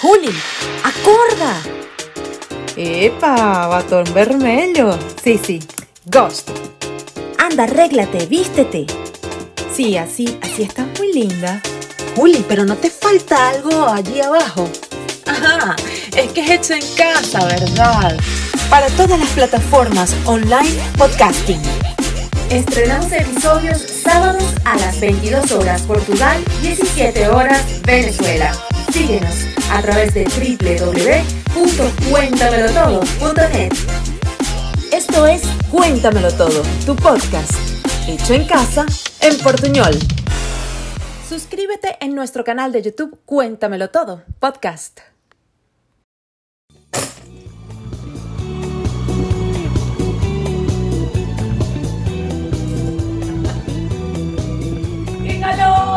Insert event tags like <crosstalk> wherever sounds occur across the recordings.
Juli, acorda! Epa, batón vermelho. Sí, sí, Ghost. Anda, arréglate, vístete. Sí, así, así estás muy linda. Juli, pero no te falta algo allí abajo. Ajá, es que es hecho en casa, ¿verdad? Para todas las plataformas online podcasting. Estrenamos episodios sábados a las 22 horas Portugal, 17 horas Venezuela. Síguenos a través de www.cuéntamelotodo.net. Esto es Cuéntamelo Todo, tu podcast, hecho en casa, en portuñol. Suscríbete en nuestro canal de YouTube Cuéntamelo Todo, podcast. ¡Qué calor!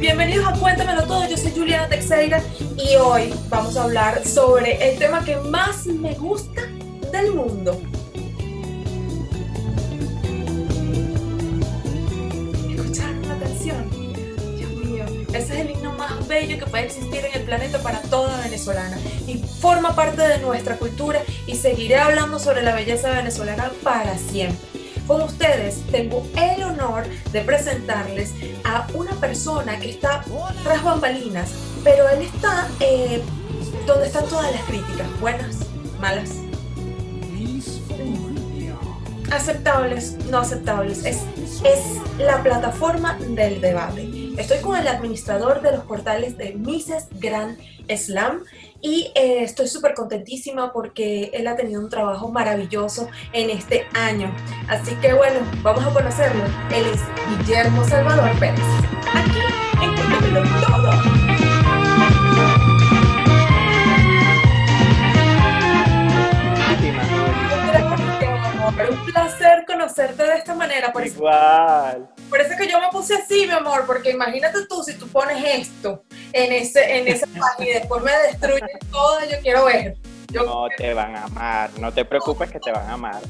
Bienvenidos a Cuéntamelo Todo, yo soy Juliana Teixeira y hoy vamos a hablar sobre el tema que más me gusta del mundo. ¿Escucharon la canción? Dios mío, ese es el himno más bello que puede existir en el planeta para toda venezolana y forma parte de nuestra cultura y seguiré hablando sobre la belleza venezolana para siempre. Con ustedes tengo el honor de presentarles a una persona que está tras bambalinas, pero él está eh, donde están todas las críticas, buenas, malas, aceptables, no aceptables. Es, es la plataforma del debate. Estoy con el administrador de los portales de Mises Grand Slam y eh, estoy súper contentísima porque él ha tenido un trabajo maravilloso en este año. Así que bueno, vamos a conocerlo. Él es Guillermo Salvador Pérez. Aquí en Cuéntamelo Todo. Un placer conocerte de esta manera. Por eso, Igual. por eso que yo me puse así, mi amor, porque imagínate tú si tú pones esto en, ese, en esa página y después me destruyen todo, yo quiero ver. Yo, No te van a amar. No te preocupes que te van a amar.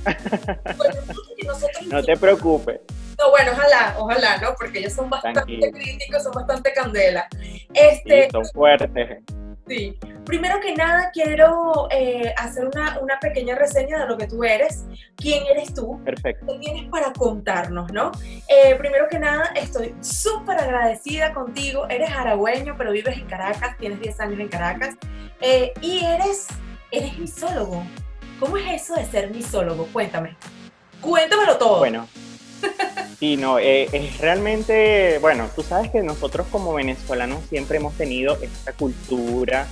bueno, y nosotros <laughs> No te preocupes. No, bueno, ojalá, ojalá, ¿no? Porque ellos son bastante Tranquilo. críticos, son bastante candela. Este, Sí, son fuertes. Sí. Primero que nada, quiero eh, hacer una, una pequeña reseña de lo que tú eres. ¿Quién eres tú? Perfecto. ¿Qué tienes para contarnos, no? Eh, primero que nada, estoy súper agradecida contigo. Eres aragüeño, pero vives en Caracas, tienes 10 años en Caracas. Eh, y eres, eres misólogo. ¿Cómo es eso de ser misólogo? Cuéntame. Cuéntamelo todo. Bueno. <laughs> Sí, no, eh, es realmente, bueno, tú sabes que nosotros como venezolanos siempre hemos tenido esta cultura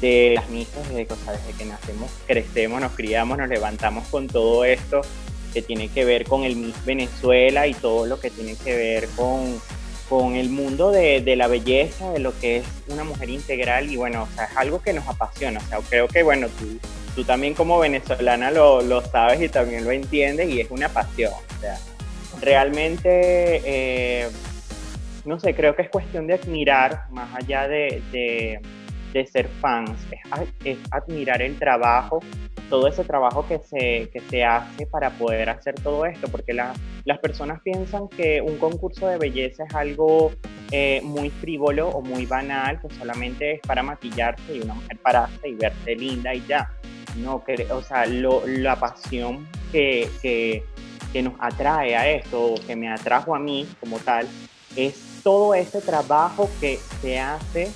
de las misas desde, que- desde que nacemos, crecemos, nos criamos, nos levantamos con todo esto que tiene que ver con el Miss Venezuela y todo lo que tiene que ver con, con el mundo de, la belleza, de lo que es una mujer integral y bueno, o sea, es algo que nos apasiona, o sea, creo que bueno, tú, tú también como venezolana lo, lo sabes y también lo entiendes y es una pasión, realmente, eh, no sé, creo que es cuestión de admirar, más allá de, de- ser fans, es, es admirar el trabajo, todo ese trabajo que se, que se hace para poder hacer todo esto, porque la- las personas piensan que un concurso de belleza es algo eh, muy frívolo o muy banal, que solamente es para maquillarse y una mujer pararse y verse linda y ya. No, que, o sea, lo- la pasión que, que nos atrae a esto, o que me atrajo a mí como tal, es todo ese trabajo que se hace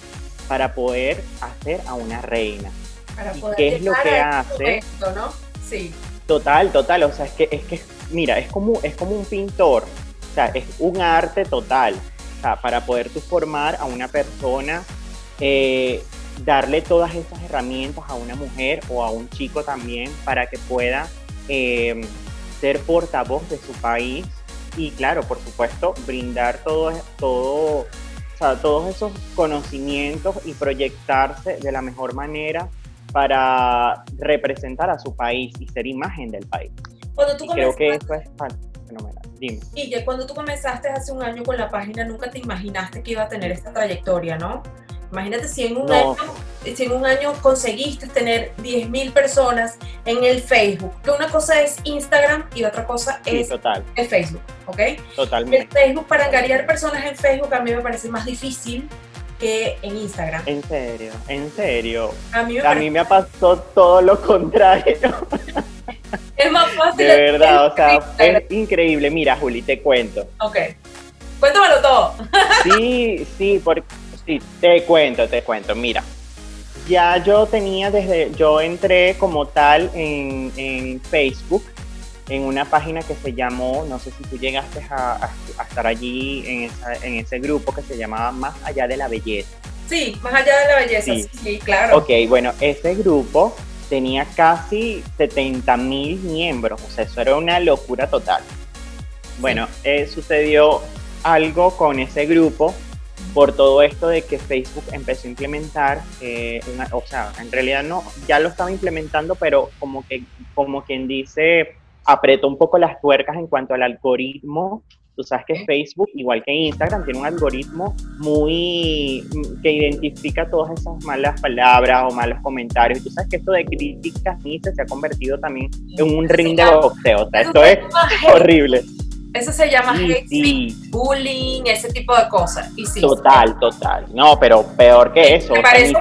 para poder hacer a una reina. Para ¿Y poder qué es lo que hace? momento, ¿no? Sí. Total, total, o sea, es que, es que, mira, es como, es como un pintor, o sea, es un arte total, o sea, para poder tú formar a una persona, eh, darle todas esas herramientas a una mujer o a un chico también para que pueda eh, ser portavoz de su país y claro, por supuesto, brindar todo, todo, o sea, todos esos conocimientos y proyectarse de la mejor manera para representar a su país y ser imagen del país. Cuando tú Y creo que eso es fenomenal. Dime. Guille, cuando tú comenzaste hace un año con la página, nunca te imaginaste que iba a tener esta trayectoria, ¿no? Imagínate si en un, No. año, si en un año conseguiste tener 10.000 personas en el Facebook, que una cosa es Instagram y otra cosa Sí, es total, el Facebook, ¿ok? El totalmente. Facebook, para engañar personas en Facebook a mí me parece más difícil que en Instagram. En serio, en serio. A mí me, A mí me pasó todo lo contrario. es más fácil. De verdad, o sea, Instagram. es increíble. Mira, Juli, te cuento. Ok. Cuéntamelo todo. Sí, sí, porque sí, te cuento, te cuento. Mira, ya yo tenía desde, yo entré como tal en, en Facebook, en una página que se llamó, no sé si tú llegaste a, a- a estar allí en, esa- en ese grupo que se llamaba Más Allá de la Belleza. Sí, más allá de la belleza. Sí. Sí, sí, claro. Ok, bueno, ese grupo tenía casi 70 mil miembros, o sea, eso era una locura total. Bueno, eh, sucedió algo con ese grupo por todo esto de que Facebook empezó a implementar, eh, una- o sea, en realidad no, ya lo estaba implementando, pero como que, como quien dice, apretó un poco las tuercas en cuanto al algoritmo. Tú sabes que Facebook, igual que Instagram, tiene un algoritmo muy que identifica todas esas malas palabras o malos comentarios. Y tú sabes que esto de críticas ni se ha convertido también en un ring de boxeo. O sea, esto es horrible. Eso se llama Sí, hate speech, sí, bullying, ese tipo de cosas. Y sí, total, total. No, pero peor que eso. Me parece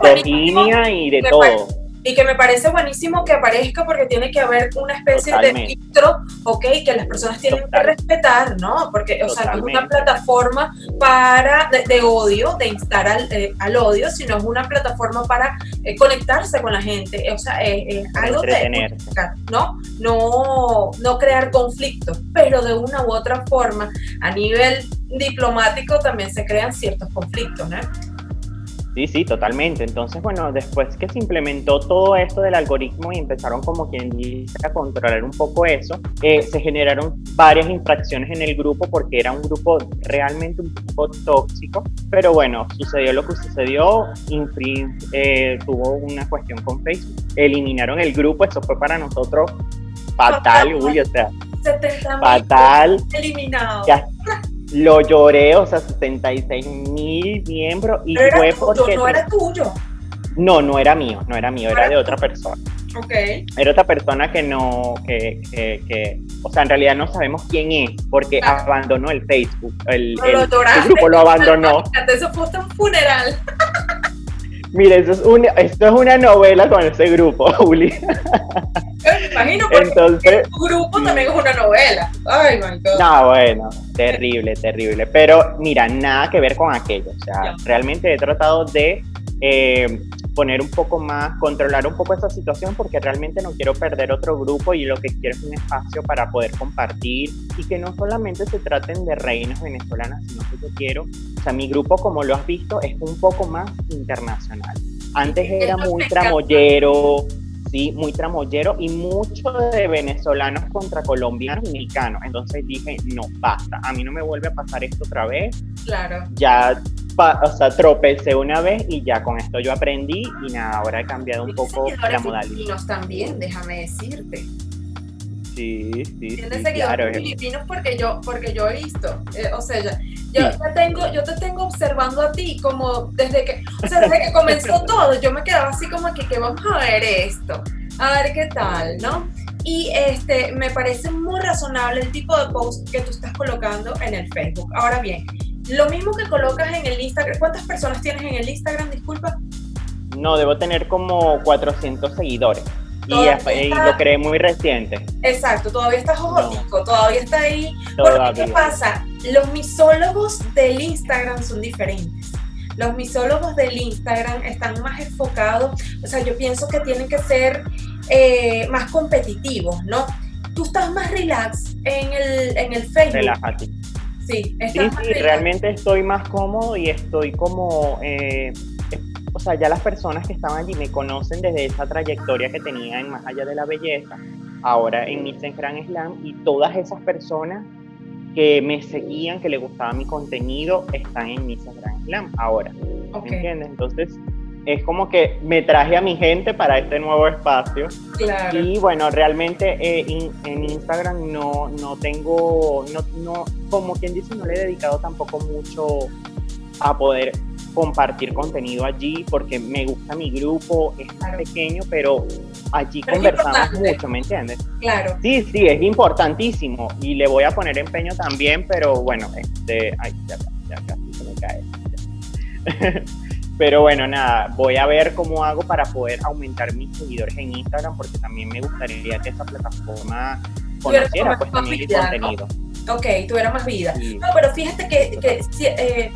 y de todo. Y que me parece buenísimo que aparezca porque tiene que haber una especie Totalmente. de filtro, ok, que las personas tienen que respetar, ¿no? Porque, o sea, no es una plataforma para, de, de odio, de instar al, eh, al odio, sino es una plataforma para eh, conectarse con la gente, o sea, es Para algo de. ¿no? No, no crear conflictos, pero de una u otra forma, a nivel diplomático también se crean ciertos conflictos, ¿no? Sí, sí, totalmente. Entonces, bueno, después que se implementó todo esto del algoritmo y empezaron como quien dice a controlar un poco eso, eh, se generaron varias infracciones en el grupo porque era un grupo realmente un poco tóxico. Pero bueno, sucedió lo que sucedió, Infri eh, tuvo una cuestión con Facebook, eliminaron el grupo, eso fue para nosotros fatal, uy, o sea, 70 mil fatal. eliminados. Ya lo lloré, o sea, 76 mil miembros y Pero era fue tuyo, porque... no era tuyo. No, no era mío, no era mío, era de otra persona. Ok. Era otra persona que no, que, que, que- o sea, en realidad no sabemos quién es, porque Claro. abandonó el Facebook, el, el- el grupo lo abandonó. Eso fue un funeral. <laughs> Mire, eso es una, esto es una novela con ese grupo, <laughs> Juli. Me imagino porque Entonces, tu grupo también es una novela. Ay, my God. no, bueno, terrible, terrible. Pero mira, nada que ver con aquello. O sea, realmente he tratado de eh, poner un poco más, controlar un poco esa situación porque realmente no quiero perder otro grupo y lo que quiero es un espacio para poder compartir y que no solamente se traten de reinas venezolanas, sino que yo quiero, o sea, mi grupo como lo has visto es un poco más internacional. Antes Es era muy tramoyero, sí, muy tramoyero y mucho de venezolanos contra colombianos y mexicanos. Entonces dije, no, basta, a mí no me vuelve a pasar esto otra vez. Claro. Ya, o sea, tropecé una vez y ya con esto yo aprendí y nada, ahora he cambiado un poco la modalidad. filipinos también, déjame decirte. Sí, sí, sí, Tienes claro. seguidores es- filipinos porque yo, porque yo he visto. eh, o sea, ya- yo, Sí. te tengo, yo te tengo observando a ti como desde que, o sea, desde que comenzó <laughs> todo, yo me quedaba así como que, que vamos a ver esto, a ver qué tal, ¿no? Y este, me parece muy razonable el tipo de post que tú estás colocando en el Facebook. Ahora bien, lo mismo que colocas en el Instagram, ¿cuántas personas tienes en el Instagram? Disculpa. No, debo tener como 400 seguidores. Y, y lo creé muy reciente. Exacto, todavía está jojotico, todavía está ahí. Porque, Todavía. ¿qué pasa? Los misólogos del Instagram son diferentes. Los misólogos del Instagram están más enfocados, o sea, yo pienso que tienen que ser eh, más competitivos, ¿no? Tú estás más relax en el, en el Facebook. Relájate. Sí, Sí, estás sí, más relax. realmente estoy más cómodo y estoy como, eh, o sea, ya las personas que estaban allí me conocen desde esa trayectoria que tenía en Más Allá de la Belleza, ahora en Miss Grand Slam y todas esas personas que me seguían, que les gustaba mi contenido, están en Miss Grand Slam ahora, Ok, ¿me entiendes? Entonces, es como que me traje a mi gente para este nuevo espacio claro. y bueno, realmente eh, in- en Instagram no, no tengo, no, no, como quien dice, no le he dedicado tampoco mucho a poder compartir contenido allí porque me gusta mi grupo, es Claro. pequeño, pero allí Pero conversamos mucho, ¿me entiendes? Claro. Sí, sí, es importantísimo y le voy a poner empeño también, pero bueno, este, ay, ya, ya casi se me cae. ya. <laughs> Pero bueno, nada, voy a ver cómo hago para poder aumentar mis seguidores en Instagram, porque también me gustaría que esa plataforma conociera pues también contenido. Ok, tuviera más vida. No, pero fíjate que, que eh,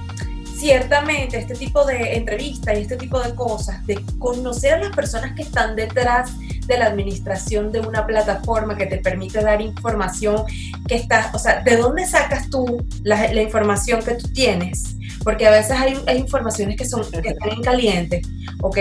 ciertamente este tipo de entrevistas y este tipo de cosas, de conocer a las personas que están detrás de la administración de una plataforma que te permite dar información que está, o sea, ¿de dónde sacas tú la, la información que tú tienes? Porque a veces hay, hay informaciones que, son, que están en caliente, ¿ok?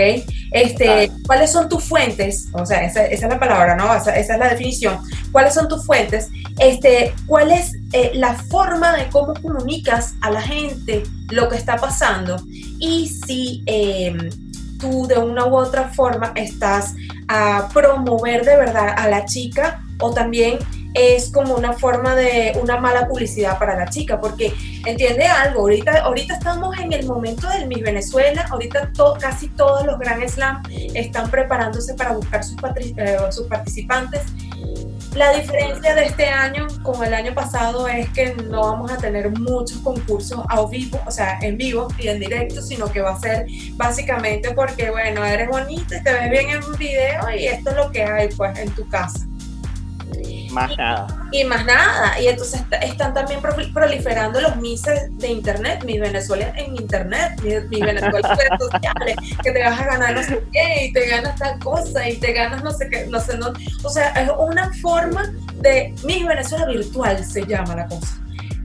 Este, ¿Cuáles son tus fuentes? O sea, esa, esa es la palabra, ¿no? Esa, esa, es la definición. ¿Cuáles son tus fuentes? Este, ¿Cuál es eh, la forma de cómo comunicas a la gente lo que está pasando? Y si... Eh, tú de una u otra forma estás a promover de verdad a la chica o también es como una forma de una mala publicidad para la chica, porque entiende algo, ahorita, ahorita estamos en el momento del Miss Venezuela, ahorita casi todos los Grand Slam están preparándose para buscar sus, eh, sus participantes la diferencia de este año con el año pasado es que no vamos a tener muchos concursos a vivo, o sea, en vivo y en directo, sino que va a ser básicamente porque, bueno, eres bonita y te ves bien en un video y esto es lo que hay pues en tu casa. Más nada. Y más nada. Y entonces están también proliferando los mises de internet, mi Venezuela en internet, mi, Venezuela en redes sociales, que te vas a ganar no sé qué, y te ganas tal cosa, y te ganas no sé qué, no sé, no. O sea, es una forma de mi Venezuela virtual, se llama la cosa.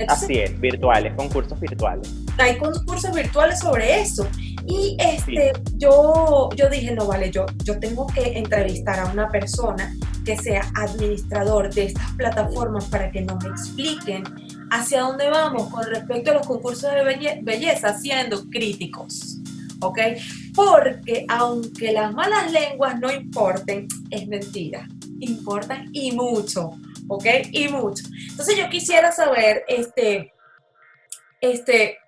Así es, virtuales, concursos virtuales. Hay concursos virtuales sobre eso. Y este, yo, yo dije, no vale, yo, yo tengo que entrevistar a una persona que sea administrador de estas plataformas para que nos expliquen hacia dónde vamos con respecto a los concursos de belleza, siendo críticos. ¿Ok? Porque aunque las malas lenguas no importen, es mentira. Importan y mucho. ¿Ok? Y mucho. Entonces yo quisiera saber, este, este,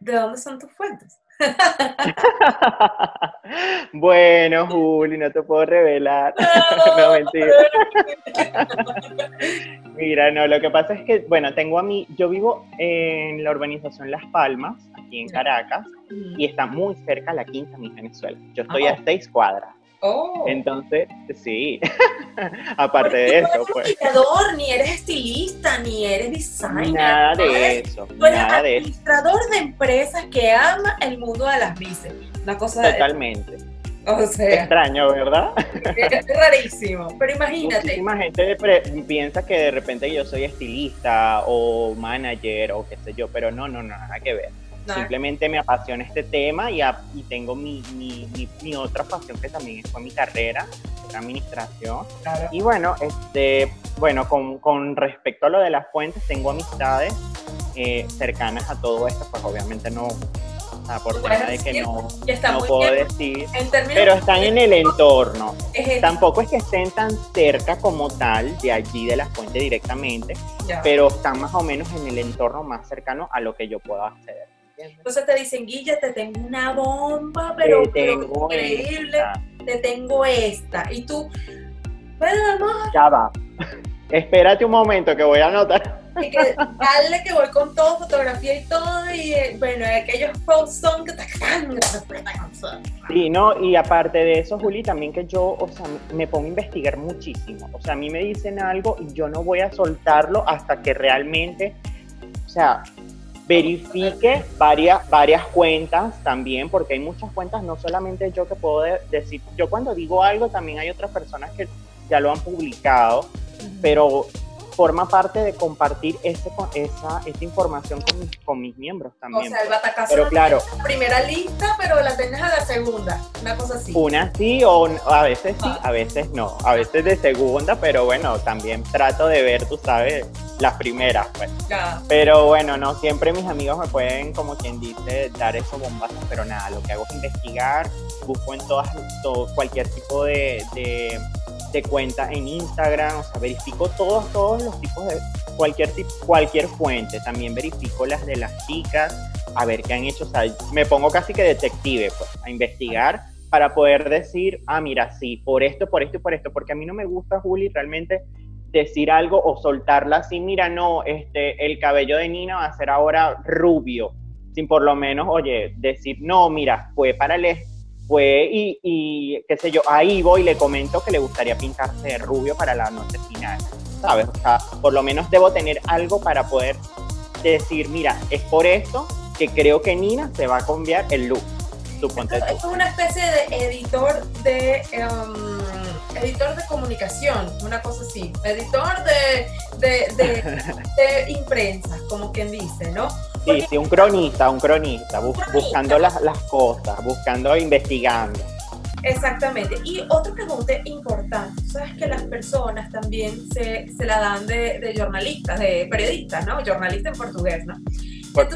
¿de dónde son tus fuentes? <laughs> bueno, Juli, no te puedo revelar. No, <laughs> mentira. <laughs> Mira, no, lo que pasa es que, bueno, tengo a mí, yo vivo en la urbanización Las Palmas, aquí en Caracas, y está muy cerca la Quinta, mi Venezuela. Yo estoy a seis cuadras. Oh. Entonces, sí, <laughs> aparte de eso, pues. ni eres estilista, ni eres designer. Nada de eso. Tú eres administrador de, empresas que ama el mundo de las bices. Una cosa Totalmente. O sea. Extraño, ¿verdad? Es rarísimo. Pero imagínate. Muchísima gente piensa que de repente yo soy estilista o manager o qué sé yo, pero no, no, no, nada que ver. Simplemente me apasiona este tema y, y tengo mi, mi, mi, otra pasión que también fue mi carrera, la administración. Y bueno, este, bueno con, con, respecto a lo de las fuentes, tengo amistades eh, cercanas a todo esto, pues obviamente no, o sea, por tema de que no, no puedo decir, pero están en el entorno. Tampoco es que estén tan cerca como tal de allí de la fuente directamente, pero están más o menos en el entorno más cercano a lo que yo puedo acceder. Entonces te dicen, Guilla, te tengo una bomba, pero, increíble, te tengo esta. Y tú, bueno, vamos. Ya va. Espérate un momento que voy a anotar. Y que, dale que voy con todo, fotografía y todo, y eh, bueno, aquellos posts son que te Sí, no, y aparte de eso, Juli, también que yo, o sea, me pongo a investigar muchísimo. O sea, a mí me dicen algo y yo no voy a soltarlo hasta que realmente, o sea, verifique varias, varias cuentas también, porque hay muchas cuentas, no solamente yo que puedo decir, yo cuando digo algo también hay otras personas que ya lo han publicado, pero forma parte de compartir ese, esa, esa información con mis, con mis miembros también. O sea, el batacazo pero claro, la primera lista, pero la tenés a la segunda, una cosa así. Una sí, o a veces sí, ah. a veces no, a veces de segunda, pero bueno, también trato de ver, tú sabes, las primeras, pues. Pero bueno, no siempre mis amigos me pueden, como quien dice, dar esos bombazos, pero nada, lo que hago es investigar, busco en todas, todo, cualquier tipo de de cuenta en Instagram, o sea, verifico todos, todos los tipos de cualquier, cualquier fuente, también verifico las de las chicas, a ver qué han hecho, o sea, me pongo casi que detective, pues, a investigar para poder decir, ah, mira, sí, por esto, por esto y por esto, porque a mí no me gusta, Juli, realmente decir algo o soltarla así, mira, no, este, el cabello de Nina va a ser ahora rubio. sin por lo menos, oye, decir, no, mira, fue para el fue y, y, qué sé yo, ahí voy y le comento que le gustaría pintarse de rubio para la noche final, ¿sabes? O sea, por lo menos debo tener algo para poder decir, mira, es por esto que creo que Nina se va a cambiar el look. Suponte es una especie de editor de um, editor de comunicación, una cosa así, editor de, de, de, <laughs> imprensa, como quien dice, ¿no? Sí, sí, un cronista, un cronista, buscando las, las cosas, buscando, investigando. Exactamente. Y otra pregunta importante, sabes que las personas también se, se la dan de, de, jornalistas, de periodistas, ¿no? Jornalista en portugués, ¿no?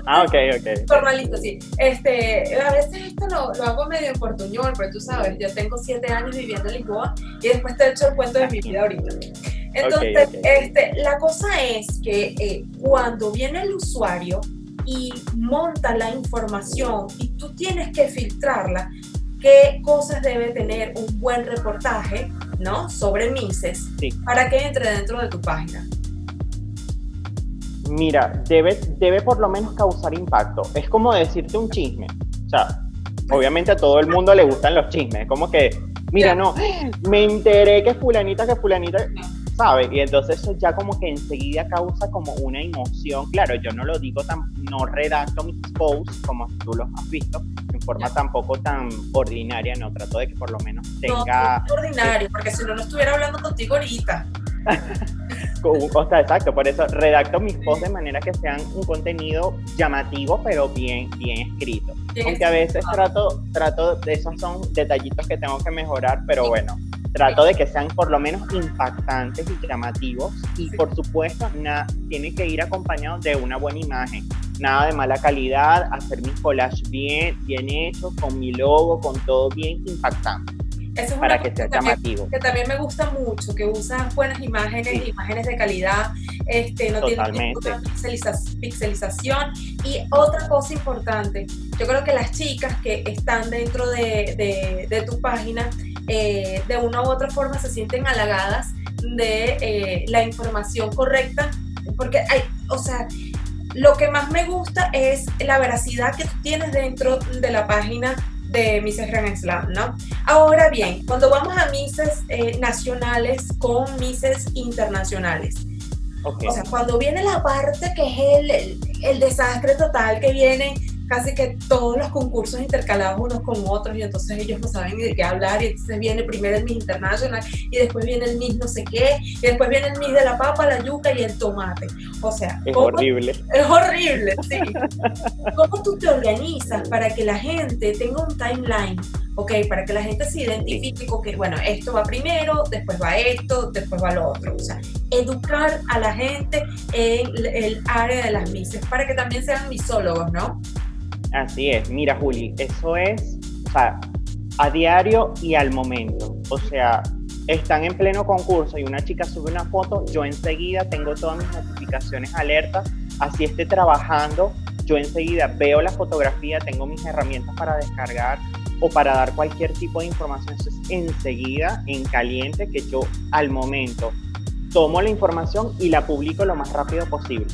ah, ok, ok. Jornalista, sí. Este, a veces esto lo, lo, hago medio en portuñol, pero tú sabes, yo tengo siete años viviendo en Lisboa y después te he hecho el cuento de mi vida ahorita. <laughs> Entonces, Este, la cosa es que eh, cuando viene el usuario y monta la información y tú tienes que filtrarla, qué cosas debe tener un buen reportaje, ¿no? Sobre Mises para que entre dentro de tu página. Mira, debe, debe por lo menos causar impacto. Es como decirte un chisme. O sea, obviamente a todo el mundo le gustan los chismes. Como que, mira, no, me enteré que fulanita, que fulanita, ¿sabes? Y entonces eso ya como que enseguida causa como una emoción. Claro, yo no lo digo tan, no redacto mis posts como tú los has visto, en forma tampoco tan ordinaria, no, trato de que por lo menos tenga... No, ordinario, porque si no, no estuviera hablando contigo ahorita. <laughs> o sea, exacto, por eso redacto mis posts de manera que sean un contenido llamativo, pero bien, bien escrito. Aunque a veces trato, trato, de esos son detallitos que tengo que mejorar, pero bueno, trato de que sean por lo menos impactantes y llamativos y por supuesto nada, tiene que ir acompañado de una buena imagen, nada de mala calidad, hacer mis collages bien, bien hechos, con mi logo, con todo bien impactante. Eso es para que sea llamativo. Que también me gusta mucho, que usas buenas imágenes, imágenes de calidad, este, no tiene ninguna pixelización. Y otra cosa importante, yo creo que las chicas que están dentro de, de tu página eh, de una u otra forma se sienten halagadas de eh, la información correcta, porque hay, o sea, lo que más me gusta es la veracidad que tú tienes dentro de la página de Mises Grand Slam, ¿no? Ahora bien, cuando vamos a Mises eh, nacionales con Mises internacionales, o sea, cuando viene la parte que es el, el, el desastre total, que viene casi que todos los concursos intercalados unos con otros y entonces ellos no saben de qué hablar y entonces viene primero el Miss International y después viene el Miss no sé qué y después viene el Miss de la papa, la yuca y el tomate. O sea, es horrible. Es horrible, sí. <laughs> ¿Cómo tú te organizas para que la gente tenga un timeline? Ok, para que la gente se identifique con que, bueno, esto va primero, después va esto, después va lo otro. O sea, educar a la gente en el área de las mises para que también sean misólogos, ¿no? Así es, mira Juli, eso es o sea, a diario y al momento. O sea, están en pleno concurso y una chica sube una foto, yo enseguida tengo todas mis notificaciones alertas, así esté trabajando, yo enseguida veo la fotografía, tengo mis herramientas para descargar o para dar cualquier tipo de información. Eso es enseguida, en caliente, que yo al momento tomo la información y la publico lo más rápido posible.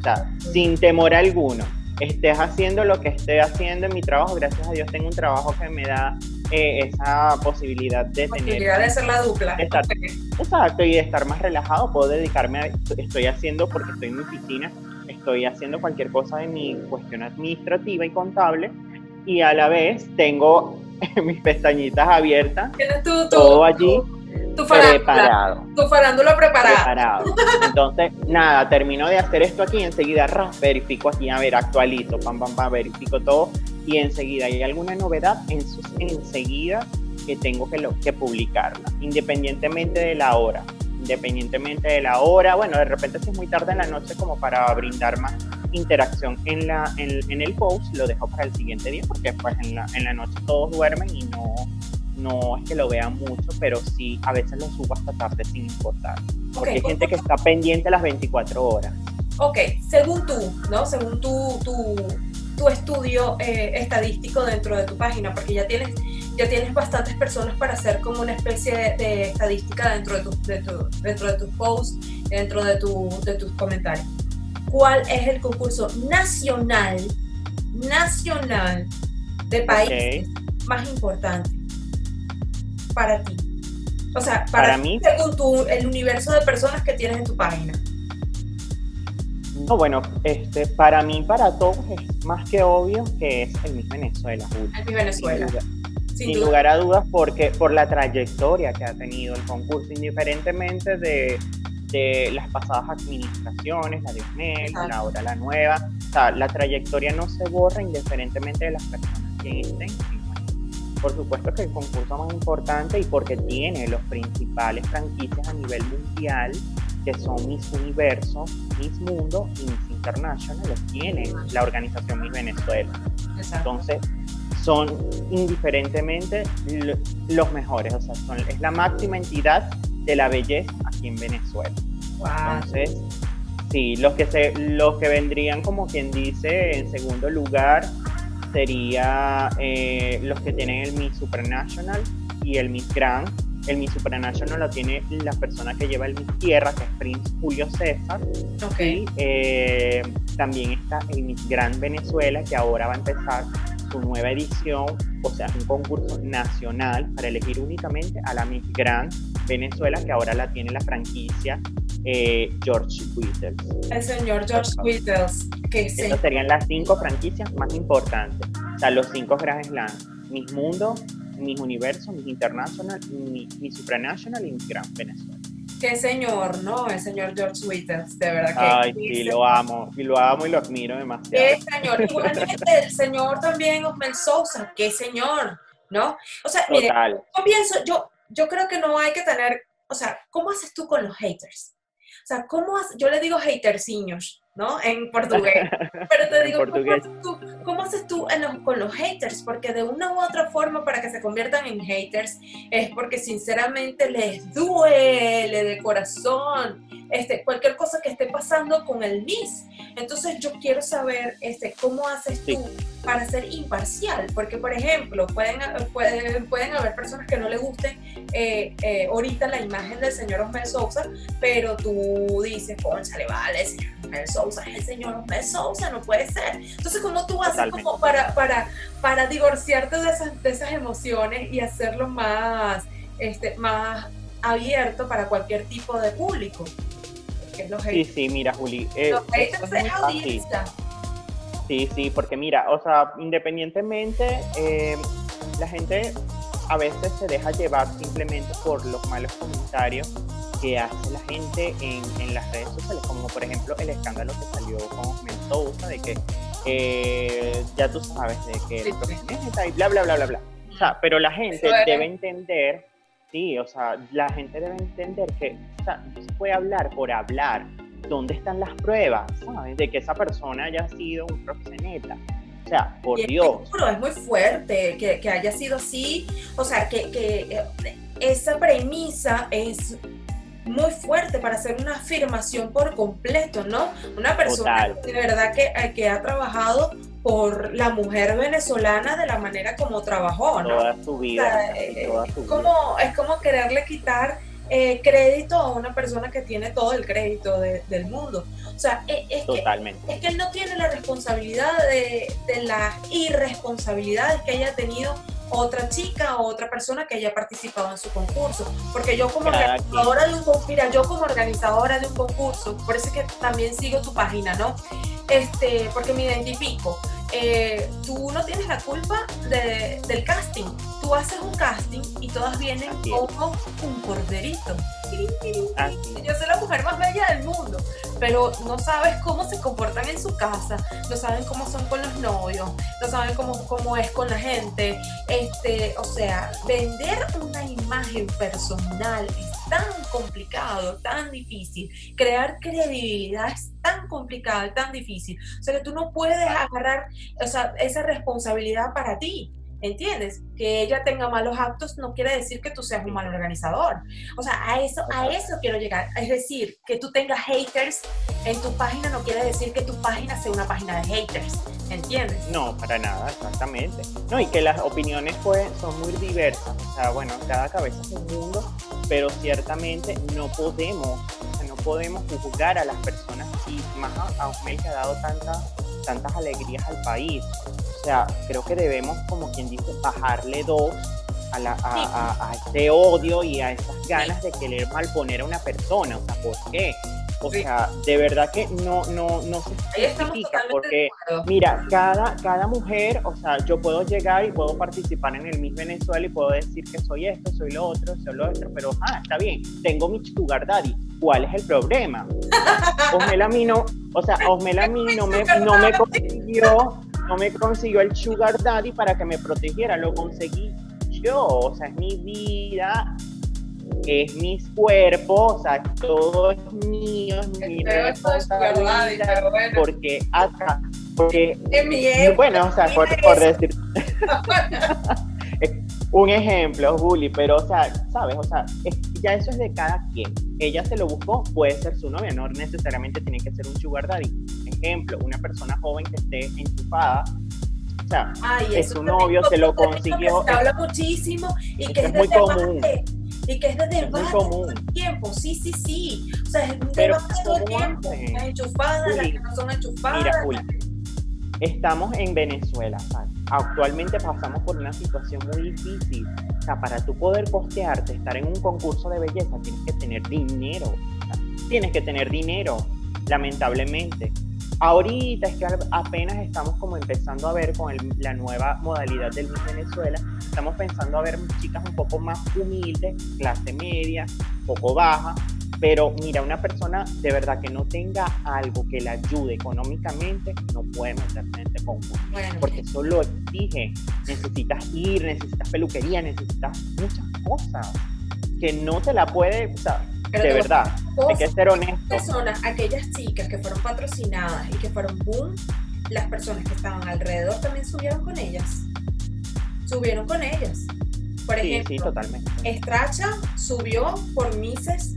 O sea, sin temor alguno estés haciendo lo que esté haciendo en mi trabajo, gracias a Dios tengo un trabajo que me da eh, esa posibilidad de posibilidad tener... de ser la dupla. Exacto, y de estar más relajado, puedo dedicarme a... Estoy haciendo, porque estoy en mi oficina, estoy haciendo cualquier cosa de mi cuestión administrativa y contable, y a la vez tengo <laughs> mis pestañitas abiertas, ¿Tienes todo allí tu farándula, preparado. Tu farándula preparada. Preparado. Entonces, nada, termino de hacer esto aquí y enseguida verifico aquí, a ver, actualizo, pam, pam, pam, verifico todo y enseguida hay alguna novedad, en enseguida que tengo que, lo, que publicarla, independientemente de la hora. Independientemente de la hora, bueno, de repente si es muy tarde en la noche como para brindar más interacción en, la, en, en el post, lo dejo para el siguiente día porque pues en la, en la noche todos duermen y no, no es que lo vean mucho, pero sí a veces lo subo hasta tarde sin importar. Porque hay gente que está pendiente las 24 horas. Ok, según tú, ¿no? Según tu, tu, tu estudio eh, estadístico dentro de tu página, porque ya tienes, ya tienes bastantes personas para hacer como una especie de, estadística dentro de, tu, de tu, dentro de tus posts, dentro de, tu, de tus comentarios. ¿Cuál es el concurso nacional nacional de países más importante para ti? O sea, para, mí, según tu, el universo de personas que tienes en tu página. No, bueno, este, para mí, para todos es más que obvio que es el Miss Venezuela. El Miss Venezuela. Sin, lugar a dudas, porque por la trayectoria que ha tenido el concurso, indiferentemente de, de las pasadas administraciones, la de Osmel, la ahora la nueva, o sea, la trayectoria no se borra indiferentemente de las personas que estén. Por supuesto que el concurso más importante y porque tiene los principales franquicias a nivel mundial que son Miss Universo, Miss Mundo y Miss International, los tiene la organización Miss Venezuela. Entonces, son indiferentemente los mejores, o sea, son, es la máxima entidad de la belleza aquí en Venezuela. Entonces, sí, los que, se, los que vendrían, como quien dice, en segundo lugar, sería eh, los que tienen el Miss Supranational y el Miss Grand, el Miss Supranational lo tiene la persona que lleva el Miss Tierra, que es Prince Julio César. Okay. Eh, también está el Miss Gran Venezuela, que ahora va a empezar su nueva edición, o sea, un concurso nacional para elegir únicamente a la Miss Gran Venezuela, que ahora la tiene la franquicia eh, George Whittles. El señor George Whittles. Que Estas serían las cinco franquicias más importantes. O sea, los cinco Grand Slam. Miss Mundo, mis Universo, mis International, mi, Supranational y mi Gran Venezuela. Qué señor, ¿no? El señor George Withers, de verdad que. Ay, sí, lo amo, y lo amo y lo admiro demasiado. Qué señor. Igualmente, el señor también Osmel Sousa, qué señor, ¿no? O sea, mire, yo pienso, yo, yo creo que no hay que tener, o sea, ¿cómo haces tú con los haters? O sea, ¿cómo haces, yo le digo haterciños, ¿no? En portugués. <laughs> Pero te digo, ¿cómo haces tú, con los haters? Porque de una u otra forma, para que se conviertan en haters, es porque sinceramente les duele de corazón este, cualquier cosa que esté pasando con el Miss. Entonces yo quiero saber este, cómo haces tú para ser imparcial, porque por ejemplo, pueden, pueden, pueden haber personas que no le gusten eh, eh, ahorita la imagen del señor Osmel Sousa, pero tú dices, le vale, el señor Osmel Sousa es el señor Osmel Sousa, no puede ser. Entonces, ¿cómo tú haces como para, para, para divorciarte de esas, de esas emociones y hacerlo más, este, más abierto para cualquier tipo de público? sí, sí, mira, Juli. Eh, Sí, sí, porque mira, o sea, independientemente, eh, la gente a veces se deja llevar simplemente por los malos comentarios que hace la gente en, en las redes sociales, como por ejemplo el escándalo que salió con Mendoza, de que eh, ya tú sabes, de que sí, y bla, bla, bla, bla, bla. O sea, pero la gente debe entender Sí, o sea, la gente debe entender que o sea, se puede hablar por hablar. ¿Dónde están las pruebas? ¿sabes? De que esa persona haya sido un proxeneta. O sea, por Dios. Es, es muy fuerte que, que, haya sido así. O sea, que, que eh, esa premisa es muy fuerte para hacer una afirmación por completo, ¿no? Una persona de verdad que, eh, que ha trabajado por la mujer venezolana de la manera como trabajó, ¿no? Toda su vida. Eh, como, es como quererle quitar eh, crédito a una persona que tiene todo el crédito del mundo. O sea, e, es, Totalmente. Que, es que él no tiene la responsabilidad de, de las irresponsabilidades que haya tenido otra chica o otra persona que haya participado en su concurso. Porque yo como organizadora de un mira, yo como organizadora de un concurso, por eso es que también sigo tu página, ¿no? Este, porque me identifico. Eh, tú no tienes la culpa del casting. Tú haces un casting y todas vienen como un corderito. Yo soy la mujer más bella del mundo, pero no sabes cómo se comportan en su casa, no saben cómo son con los novios, no saben cómo, cómo es con la gente. Este, o sea, vender una imagen personal es tan complicado, tan difícil. Crear credibilidad es tan complicado, tan difícil. O sea, que tú no puedes agarrar esa responsabilidad para ti. ¿Entiendes? Que ella tenga malos actos no quiere decir que tú seas un mal organizador. O sea, a eso, a eso quiero llegar. Es decir, que tú tengas haters en tu página no quiere decir que tu página sea una página de haters. ¿Entiendes? No, para nada, exactamente. No, y que las opiniones pues, son muy diversas. O sea, bueno, cada cabeza es un mundo, pero ciertamente no podemos, o sea, no podemos juzgar a las personas y más a, a que ha dado tanta tantas alegrías al país. Sea, creo que debemos, como quien dice, bajarle dos a, la, a, a, este odio y a esas ganas de querer malponer a una persona. O sea, ¿por qué? O sea, de verdad que no, no, no se justifica porque, mira, cada, cada mujer, o sea, yo puedo llegar y puedo participar en el Miss Venezuela y puedo decir que soy esto, soy lo otro, soy lo otro, pero, ah, está bien, tengo mi sugar daddy. ¿Cuál es el problema? <laughs> Osmela no, o sea, Osmela no me, no me consiguió, no me consiguió el sugar daddy para que me protegiera, lo conseguí yo, o sea, es mi vida, es mi cuerpo, o sea, todo es mío, es mi responsabilidad, porque acá, porque, bueno, o sea, por, decir, <laughs> <laughs> un ejemplo, Bully, pero, o sea, ¿sabes? O sea, ya eso es de cada quien. Ella se lo buscó, puede ser su novia, no necesariamente tiene que ser un sugar daddy. Ejemplo, una persona joven que esté enchufada o sea, es su novio, se lo consiguió. Se habla muchísimo y que es, muy común y que es de debate todo el tiempo. Sí, sí, sí. O sea, es un debate todo el tiempo. Las enchufadas, las que no son enchufadas. Mira, Juli, estamos en Venezuela. Actualmente pasamos por una situación muy difícil. O sea, para tú poder postearte, estar en un concurso de belleza, tienes que tener dinero. tienes que tener dinero, lamentablemente. Ahorita es que apenas estamos como empezando a ver con la nueva modalidad del Miss Venezuela, estamos pensando a ver chicas un poco más humildes, clase media, poco baja, pero mira, una persona de verdad que no tenga algo que la ayude económicamente, no puede meterse en este concurso. porque eso lo exige. Necesitas ir, necesitas peluquería, necesitas muchas cosas que no te la puede, o sea, de verdad, hay que ser honesto. Personas, aquellas chicas que fueron patrocinadas y que fueron boom, las personas que estaban alrededor también subieron con ellas. Subieron con ellas. Por ejemplo, sí, totalmente. Estracha subió por Mises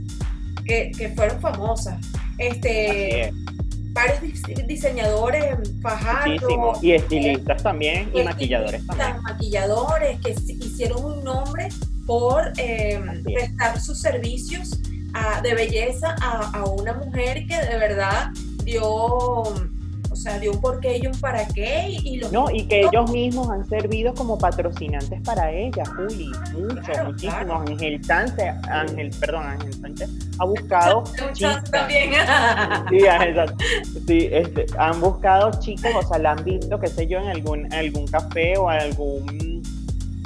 que, que fueron famosas. Este, varios diseñadores, Fajardo. Y estilistas también, y, maquilladores también. Maquilladores que hicieron un nombre por eh, prestar sus servicios de belleza a, a, una mujer que de verdad dio, sea, dio un porqué y un para qué. Y, los no, y que ellos mismos han servido como patrocinantes para ella, Juli, mucho, muchísimo. Ángel Sánchez, Ángel, perdón, Ángel Sánchez ha buscado <laughs> chicas. También. sí, sí este, han buscado chicos, o sea, la han visto, qué sé yo, en algún, algún café o algún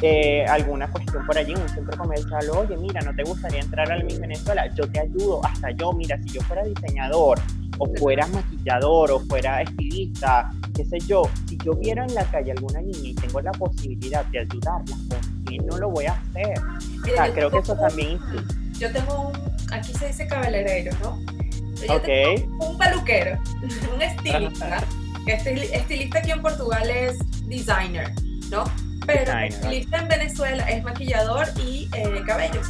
eh, alguna cuestión por allí en un centro comercial, oye, mira, ¿no te gustaría entrar al Miss Venezuela? Yo te ayudo, hasta yo, mira, si yo fuera diseñador, o fuera maquillador, o fuera estilista, qué sé yo, si yo viera en la calle alguna niña y tengo la posibilidad de ayudarla, ¿por qué no lo voy a hacer? o sea, creo que eso también Yo tengo un, aquí se dice cabelerero, ¿no? Yo un peluquero, <laughs> un estilista, que estilista aquí en Portugal es designer, ¿no? pero estilista en Venezuela es maquillador y eh, cabellos.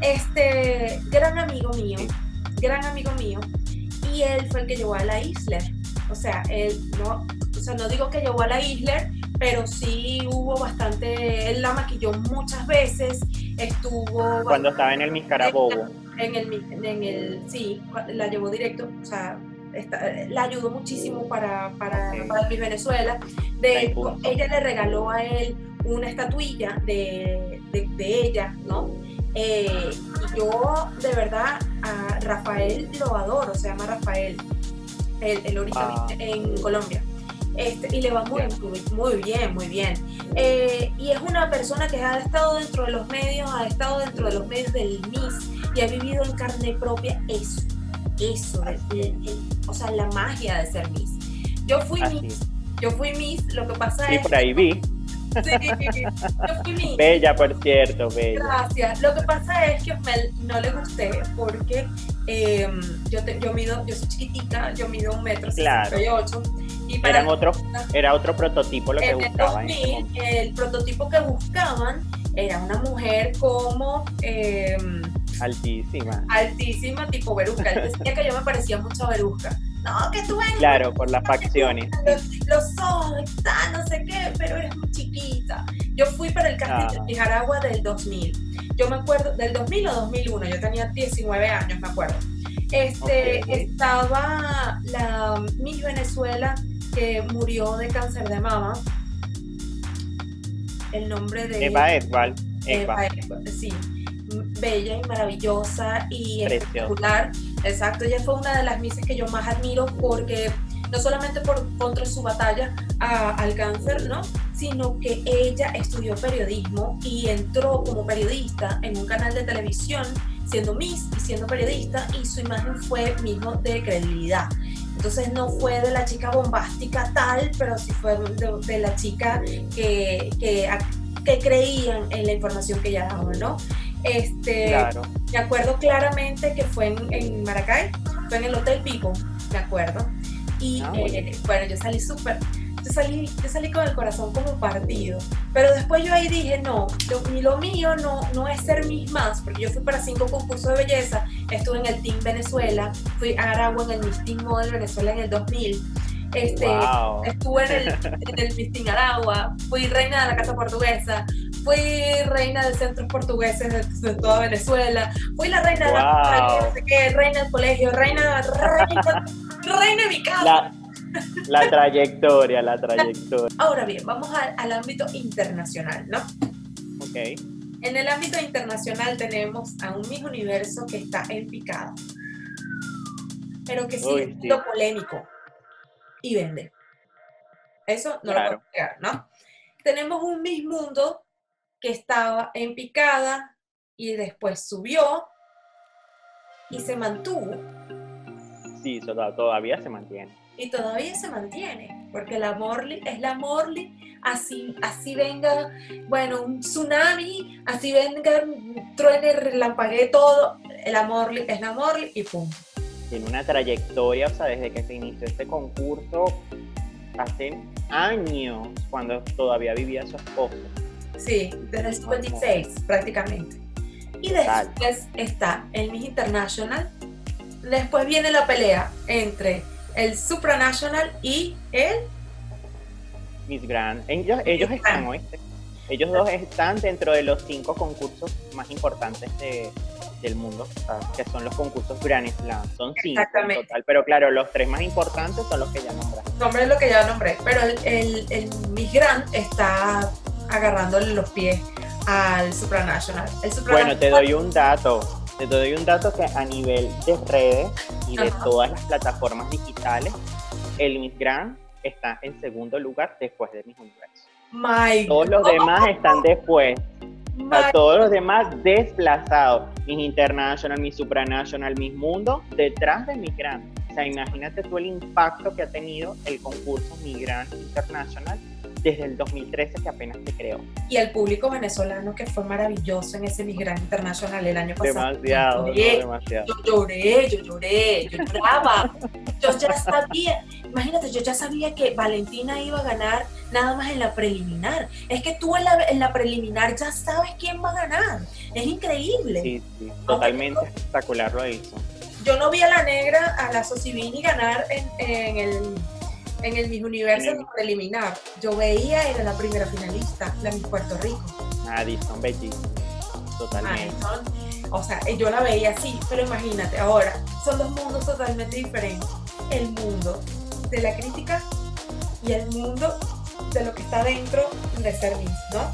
Este gran amigo mío, gran amigo mío, y él fue el que llevó a la Isler. O sea, él no, o sea, no digo que llevó a la Isler, pero sí hubo bastante, él la maquilló muchas veces, estuvo... Cuando estaba en el Miscarabobo. En el, en el, sí, la llevó directo, o sea, la ayudó muchísimo para, para, para Miss Venezuela. De ella le regaló a él una estatuilla de, de, ella, ¿no? Eh, y yo, de verdad, a Rafael lo adoro, se llama Rafael, el, el ahorita en Colombia. Este, y le va muy, muy, bien, muy bien. Eh, y es una persona que ha estado dentro de los medios, ha estado dentro de los medios del MIS y ha vivido en carne propia eso eso, o sea, la magia de ser Miss. Yo fui Miss, yo fui Miss, lo que pasa sí, es... por ahí vi. Sí, yo fui Miss. Bella, por cierto, bella. Gracias. Lo que pasa es que Osmel no le gusté porque em, yo, yo mido, yo soy chiquitita, yo mido un metro claro. Y para otro, era otro prototipo lo que buscaban. el prototipo que buscaban era una mujer como... Eh, Altísima. Altísima, tipo Verusca. Él decía que yo me parecía mucho a Verusca. No, que tú eres. Claro, por las facciones. Los, ojos, no sé qué, pero eres muy chiquita. Yo fui para el casting de Nicaragua del 2000. Yo me acuerdo, del 2000 o 2001, yo tenía 19 años, me acuerdo. Este, estaba la Miss Venezuela que murió de cáncer de mama. El nombre de Eva Edward. Eva. Eva, sí. Bella y maravillosa y espectacular. Exacto, ella fue una de las misas que yo más admiro porque no solamente por contra su batalla al cáncer, ¿no? sino que ella estudió periodismo y entró como periodista en un canal de televisión siendo Miss y siendo periodista y su imagen fue mismo de credibilidad. Entonces no fue de la chica bombástica tal, pero sí fue de, la chica que, que, que, creían en la información que ella daba, ¿no? Este, claro. Me acuerdo claramente que fue en, en Maracay, fue en el Hotel Pico, me acuerdo. Y ah, eh, bueno, yo salí súper, yo salí, yo salí con el corazón como partido. Pero después yo ahí dije, no, lo, lo mío no, no es ser mis más, porque yo fui para cinco concursos de belleza, estuve en el Team Venezuela, fui a Aragua en el Miss Team Model Venezuela en el 2000. Este, Estuve en el, <laughs> en el Miss Team Aragua, fui reina de la Casa Portuguesa, fui reina de centros portugueses de, toda Venezuela, fui la reina de la no sé qué, reina del colegio, reina, reina, reina de mi casa. La, <laughs> trayectoria, la trayectoria. Ahora bien, vamos al ámbito internacional, ¿no? Ok. En el ámbito internacional tenemos a un mismo universo que está en picada, pero que sí, es lo polémico y vende. Eso no lo puedo negar, ¿no? Tenemos un mismo mundo que estaba en picada y después subió y se mantuvo. Sí, todavía se mantiene. Y todavía se mantiene, porque la Morley es la Morley, así, así venga, bueno, un tsunami, así venga, truene, relampaguee todo, la Morley es la Morley y pum. Tiene una trayectoria, o sea, desde que se inició este concurso, hace años, cuando todavía vivía su esposo Sí, desde el 56 prácticamente. Y después está el Miss International. Después viene la pelea entre el Supranational y el Miss Grand. Ellos, ellos están, Ellos dos están dentro de los cinco concursos más importantes del mundo, que son los concursos Grand Slam. Son cinco en total, pero claro, los tres más importantes son los que ya nombré. Nombre lo que ya nombré, pero el, el, el Miss Grand está agarrándole los pies al supranational. bueno, te doy un dato. Te doy un dato que a nivel de redes y de todas las plataformas digitales, el Miss Grand está en segundo lugar después de Miss Universo. todos los demás están después. A todos los demás desplazados. Miss International, Miss Supranational, Miss Mundo, detrás de Grand. O sea, imagínate tú el impacto que ha tenido el concurso Miss Grand International desde el 2013 que apenas se creó. Y el público venezolano que fue maravilloso en ese Migrante Internacional el año pasado. Demasiado, yo lloré, demasiado. Yo lloré, yo lloré, yo lloraba. yo ya sabía, imagínate, yo ya sabía que Valentina iba a ganar nada más en la preliminar. Es que tú en la, en la preliminar ya sabes quién va a ganar. Es increíble. Sí, sí, totalmente espectacular lo hizo. Yo no vi a la negra, a la Sosibini ganar en, en el en el Miss Universo el... preliminar, yo veía era la primera finalista, la Miss Puerto Rico. Addison, Betty. Totalmente. o sea, yo la veía así, pero imagínate, ahora son dos mundos totalmente diferentes. El mundo de la crítica y el mundo de lo que está dentro de ser Miss, ¿no?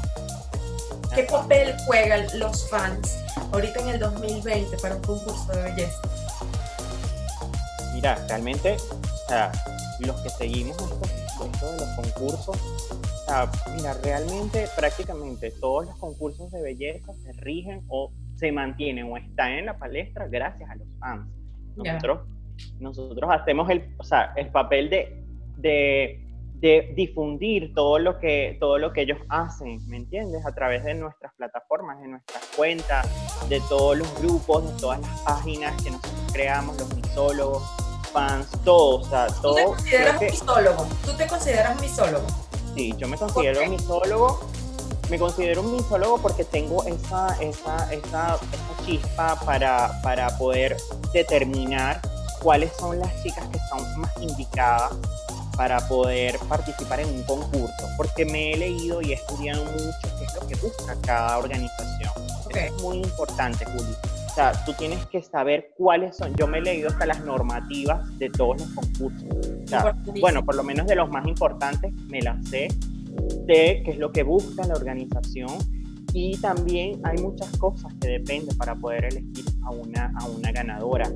¿Qué papel juegan los fans ahorita en el 2020 para un concurso de belleza? Mira, realmente, o sea, los que seguimos esto, de los concursos, mira, realmente prácticamente todos los concursos de belleza se rigen o se mantienen o están en la palestra gracias a los fans. Nosotros, nosotros hacemos el, o sea, el papel de, de, de, difundir todo lo, que, todo lo que ellos hacen, ¿me entiendes? A través de nuestras plataformas, de nuestras cuentas, de todos los grupos, de todas las páginas que nosotros creamos, los misólogos fans, todo, o sea, todo. ¿Tú te consideras un misólogo? ¿Tú te consideras un misólogo? Sí, yo me considero un misólogo. Me considero un misólogo porque tengo esa, esa, esa, esa chispa para, para poder determinar cuáles son las chicas que son más indicadas para poder participar en un concurso, porque me he leído y he estudiado mucho qué es lo que busca cada organización. es muy importante, Juli. Sea, tú tienes que saber cuáles son. Yo me he leído hasta las normativas de todos los concursos. O sea, bueno, por lo menos de los más importantes me las sé. Sé qué es lo que busca la organización y también hay muchas cosas que dependen para poder elegir a una, a una ganadora.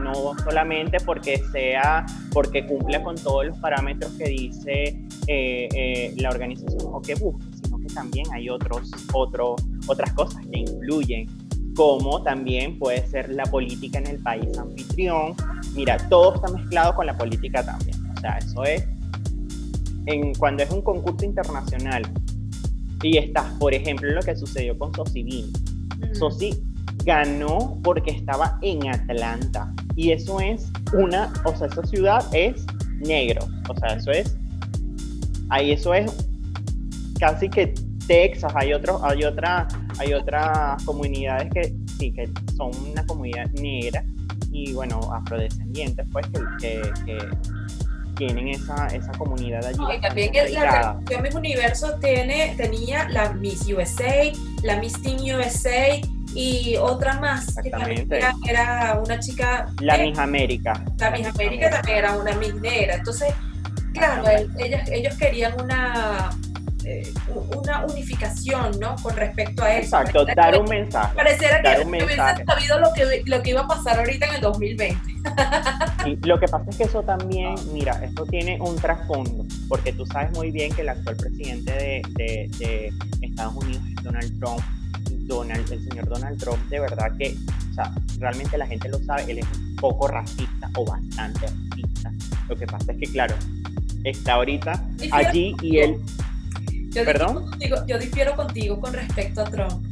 No solamente porque sea, porque cumple con todos los parámetros que dice eh, eh, la organización o que busca, sino que también hay otros, otros, otras cosas que influyen, como también puede ser la política en el país anfitrión. Mira, todo está mezclado con la política también. O sea, eso es, en, cuando es un concurso internacional y estás, por ejemplo, lo que sucedió con Sosibin. Sosi ganó porque estaba en Atlanta. Y eso es una, o sea, esa ciudad es negro. O sea, eso es, ahí eso es casi que Texas, hay otros, hay otra, hay otras comunidades que sí, que son una comunidad negra y bueno, afrodescendientes, pues que, que, tienen esa, esa comunidad allí. Y también que la Miss Universo tiene, tenía la Miss USA, la Miss Team USA y otra más que también era, una chica la Miss América. La Miss América también era una Miss negra. Entonces claro ellos, ellos querían una eh, una unificación, ¿no? Con respecto a eso. Exacto, dar un mensaje. Pareciera que, hubiese sabido lo que, lo que iba a pasar ahorita en el 2020. <laughs> Y lo que pasa es que eso también, mira, esto tiene un trasfondo, porque tú sabes muy bien que el actual presidente de, de, Estados Unidos es Donald Trump. Donald, el señor Donald Trump, de verdad que, o sea, realmente la gente lo sabe, él es un poco racista o bastante racista. Lo que pasa es que, claro, está ahorita allí y él yo ¿Perdón? Difiero yo difiero contigo con respecto a Trump.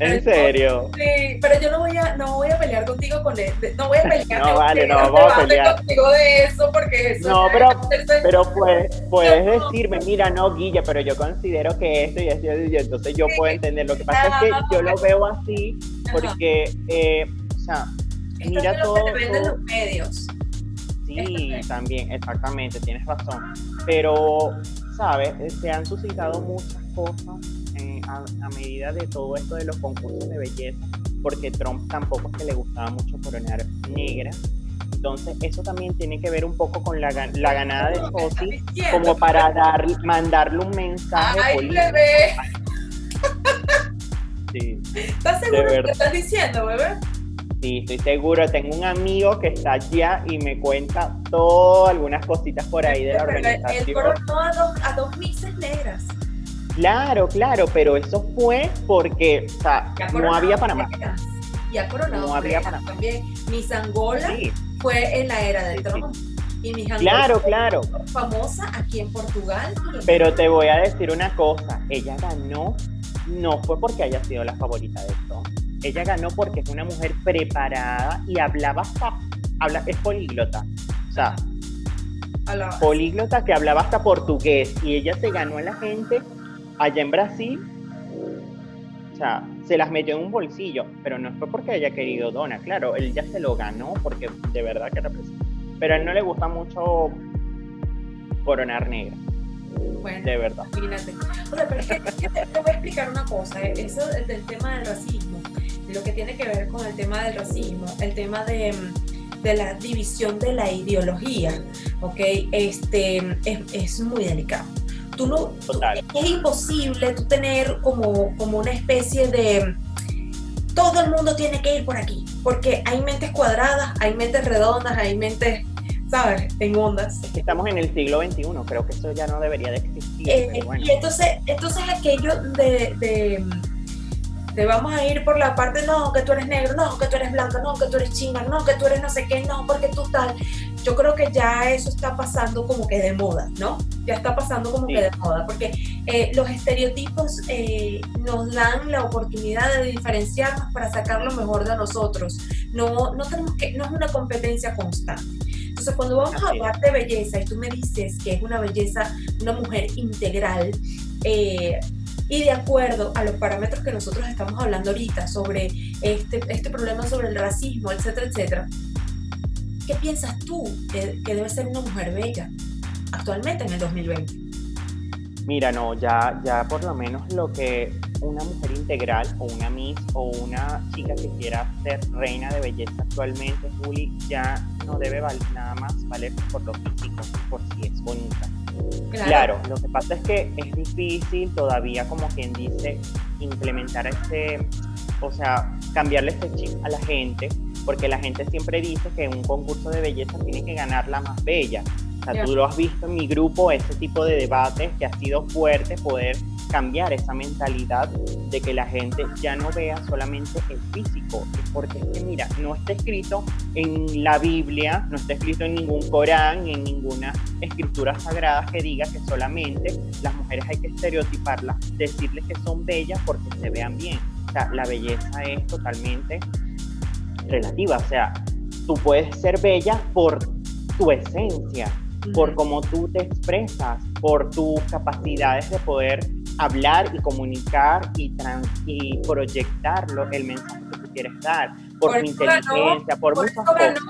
¿En serio? Sí, pero yo no voy a, no voy a pelear contigo con él. No voy a <laughs> pelear. no, vale, no, vamos a pelear. contigo de eso porque eso No, pero, pero puedes, puedes decirme, mira, no, Guilla, pero yo considero que esto y esto y entonces yo puedo entender. Lo que pasa es que yo lo veo así porque, eh, o sea, mira todo. Que te venden los medios. Sí, también, exactamente, tienes razón. Pero ¿sabes? Eh, se han suscitado muchas cosas eh, a, medida de todo esto de los concursos de belleza, porque Trump tampoco es que le gustaba mucho coronar negra. Entonces, eso también tiene que ver un poco con la, la ganada de Sosi, como para dar, mandarle un mensaje Ay, político. Bebé. <laughs> Sí. ¿Estás seguro de lo que estás diciendo, bebé? Sí, estoy seguro. Tengo un amigo que está allá y me cuenta todo, algunas cositas por ahí de la organización. Él coronó a dos, a dos negras. Claro, claro, pero eso fue porque, o sea, no había Panamá. Y ha coronado no había Panamá. también. Miss Angola fue en la era de Trump. Y Miss Angola claro, claro. famosa aquí en Portugal. Pero te voy a decir una cosa, ella ganó, no fue porque haya sido la favorita de Trump ella ganó porque es una mujer preparada y hablaba hasta, habla, es políglota. O sea, políglota que hablaba hasta portugués y ella se ganó a la gente allá en Brasil. O sea, se las metió en un bolsillo, pero no fue porque haya querido Dona, claro, él ya se lo ganó porque de verdad que representa. Pero a él no le gusta mucho coronar negra. Bueno, de verdad. Imagínate. O sea, pero es que, te, voy a explicar una cosa, eh, eso del tema del racismo lo que tiene que ver con el tema del racismo, el tema de, de la división de la ideología, ¿ok? Este, es, es muy delicado. Tú no, es imposible tú tener como, como una especie de todo el mundo tiene que ir por aquí, porque hay mentes cuadradas, hay mentes redondas, hay mentes, ¿sabes?, en ondas. Estamos en el siglo XXI, creo que eso ya no debería de existir. Eh, y entonces, entonces aquello de, de te vamos a ir por la parte, no, que tú eres negro, no, que tú eres blanco, no, que tú eres china, no, que tú eres no sé qué, no, porque tú tal. Yo creo que ya eso está pasando como que de moda, ¿no? Ya está pasando como que de moda, porque eh, los estereotipos eh, nos dan la oportunidad de diferenciarnos para sacar lo mejor de nosotros. No, no tenemos que, no es una competencia constante. Entonces, cuando vamos a hablar de belleza y tú me dices que es una belleza, una mujer integral, eh, y de acuerdo a los parámetros que nosotros estamos hablando ahorita sobre este, este problema sobre el racismo, etcétera, etcétera, ¿qué piensas tú que, debe ser una mujer bella actualmente en el 2020? Mira, no, ya, ya por lo menos lo que una mujer integral o una Miss o una chica que quiera ser reina de belleza actualmente, Juli, ya no debe valer nada más valer por lo físico, por si es bonita. Claro. lo que pasa es que es difícil todavía, como quien dice, implementar este, o sea, cambiarle ese chip a la gente, porque la gente siempre dice que en un concurso de belleza tiene que ganar la más bella. O sea, tú lo has visto en mi grupo, ese tipo de debates que ha sido fuerte poder cambiar esa mentalidad de que la gente ya no vea solamente el físico, porque es que mira, no está escrito en la Biblia, no está escrito en ningún Corán, en ninguna escritura sagrada que diga que solamente las mujeres hay que estereotiparlas, decirles que son bellas porque se vean bien. O sea, la belleza es totalmente relativa, o sea, tú puedes ser bella por tu esencia, por cómo tú te expresas, por tus capacidades de poder hablar y comunicar y, y proyectarlo, el mensaje que tú quieres dar, por, tu inteligencia, por, por muchas cosas.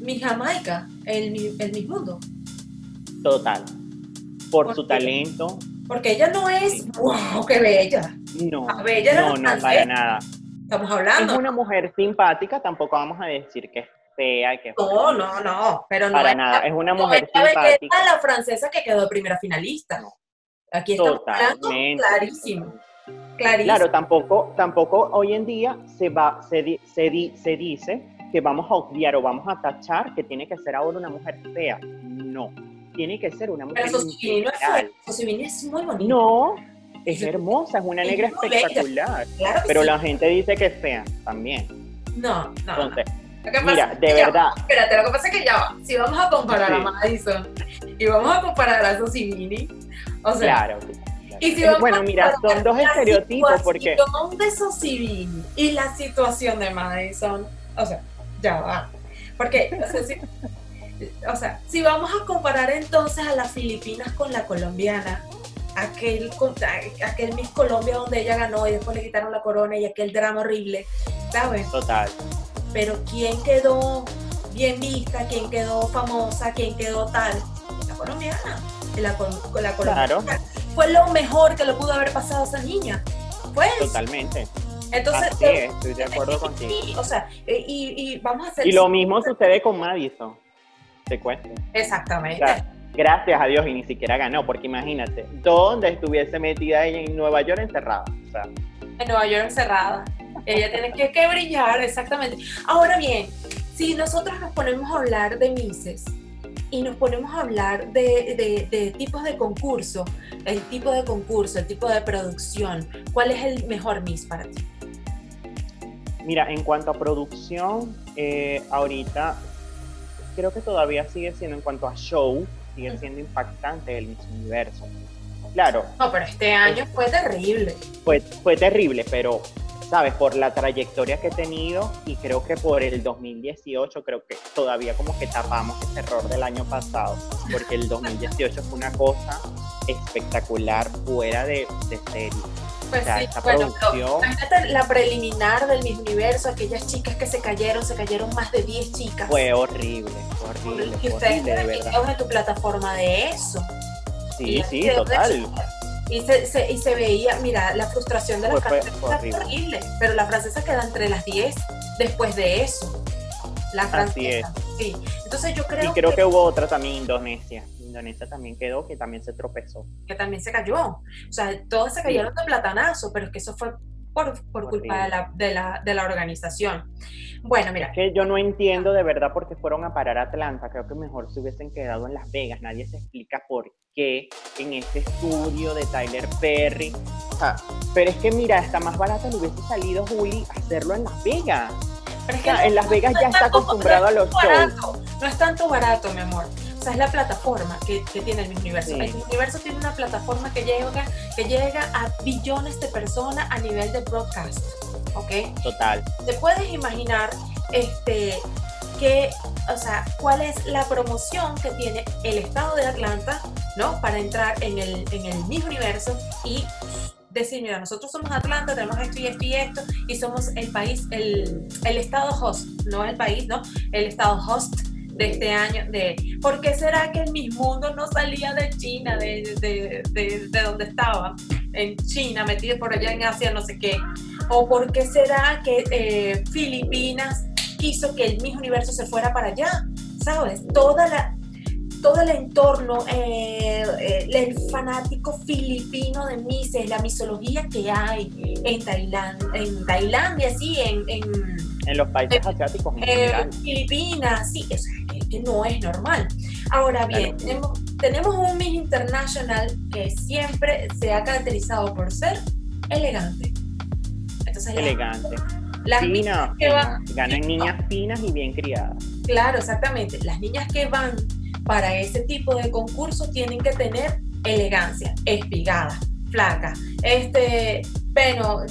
mi Jamaica, el, el mi mundo. Total. Por su talento. Porque ella no es, wow, qué bella. No, no, no, para nada. Estamos hablando. Es una mujer simpática, tampoco vamos a decir que es fea y que No, no, no, pero no para nada, es una mujer simpática. la francesa que quedó primera finalista. Aquí estamos Totalmente. clarísimo. Clarísimo. Claro, tampoco, tampoco hoy en día se va, se, se, se dice que vamos a obviar o vamos a tachar que tiene que ser ahora una mujer fea. No, tiene que ser una mujer Pero Sosibini no es muy bonita. No, es hermosa, es una negra espectacular. pero la gente dice que es fea también. No, no. Entonces, mira, de verdad. espérate, lo que pasa es que ya va. Si vamos a comparar a Madison y vamos a comparar a Sosibini, o sea. Claro. Y si bueno, mira, son dos estereotipos porque. La de Sosibini y la situación de Madison, o sea, ya va. Porque, o sea, si, o sea, si vamos a comparar entonces a las Filipinas con la colombiana, aquel, aquel Miss Colombia donde ella ganó y después le quitaron la corona y aquel drama horrible, ¿sabes? Total. Pero ¿quién quedó bien vista? ¿Quién quedó famosa? ¿Quién quedó tal? La colombiana. La, la. Claro. Fue lo mejor que le pudo haber pasado a esa niña. Pues. Totalmente. Entonces, Así es, estoy de acuerdo contigo. o sea, y, y, vamos a hacer... Y lo mismo sucede con Madison, te cuento. Exactamente gracias a Dios y ni siquiera ganó, porque imagínate, ¿dónde estuviese metida ella en Nueva York encerrada? En Nueva York encerrada. Ella tiene que, brillar, exactamente. Ahora bien, si nosotros nos ponemos a hablar de Mises y nos ponemos a hablar de, tipos de concurso, el tipo de concurso, el tipo de producción, ¿cuál es el mejor Miss para ti? Mira, en cuanto a producción, eh, ahorita creo que todavía sigue siendo en cuanto a show, sigue siendo impactante el Miss Universo. Claro. No, pero este año fue terrible. Fue, fue terrible, pero, ¿sabes? Por la trayectoria que he tenido y creo que por el 2018, creo que todavía como que tapamos ese error del año pasado, porque el 2018 fue una cosa espectacular, fuera de, de serie. Pues sí, bueno, imagínate la preliminar del mismo universo, aquellas chicas que se cayeron, se cayeron más de 10 chicas. Fue horrible, horrible. Y ustedes videos en tu plataforma de eso. Sí, sí, total. Y se, y se veía, mira, la frustración de las francesas fue horrible, pero la francesa queda entre las 10 después de eso. La francesa. Sí. Entonces yo creo Y creo que, que hubo otra también, Indonesia. Indonesia también quedó, que también se tropezó. Que también se cayó. O sea, todos se cayeron de platanazo, pero es que eso fue por, por culpa de la, de, la, de la, organización. Bueno, mira. Es que yo no entiendo de verdad por qué fueron a parar a Atlanta. Creo que mejor se hubiesen quedado en Las Vegas. Nadie se explica por qué en este estudio de Tyler Perry. O sea, pero es que mira, está más barato le hubiese salido Juli hacerlo en Las Vegas. Pero es que en Las Vegas ya está acostumbrado a los shows. No es tanto barato, mi amor es la plataforma que, tiene el Universo. El Universo tiene una plataforma que llega, que llega a billones de personas a nivel de broadcast. ¿Ok? Total. ¿Te puedes imaginar este, que, o sea, cuál es la promoción que tiene el estado de Atlanta, ¿no? Para entrar en el, en el mismo universo y decir, mira, nosotros somos Atlanta, tenemos esto y esto y esto, y somos el país, el, el estado host, no el país, ¿no? El estado host de este año, de por qué será que el Mundo no salía de China, de, de, de, donde estaba. en China, metida por allá en Asia, no sé qué? ¿O por qué será que eh, Filipinas quiso que el mismo universo se fuera para allá? ¿Sabes? Toda la, todo el entorno, eh, eh, el fanático filipino de Mises, la misología que hay en Tailandia, en Tailandia, sí, en, en, los países asiáticos. En Filipinas, sí, eso es que no es normal. Ahora bien, tenemos, tenemos un Miss International que siempre se ha caracterizado por ser elegante. Entonces, elegante. Las niñas que van, ganan niñas finas y bien criadas. Claro, exactamente. Las niñas que van para ese tipo de concursos tienen que tener elegancia, espigada, flaca, este, pero,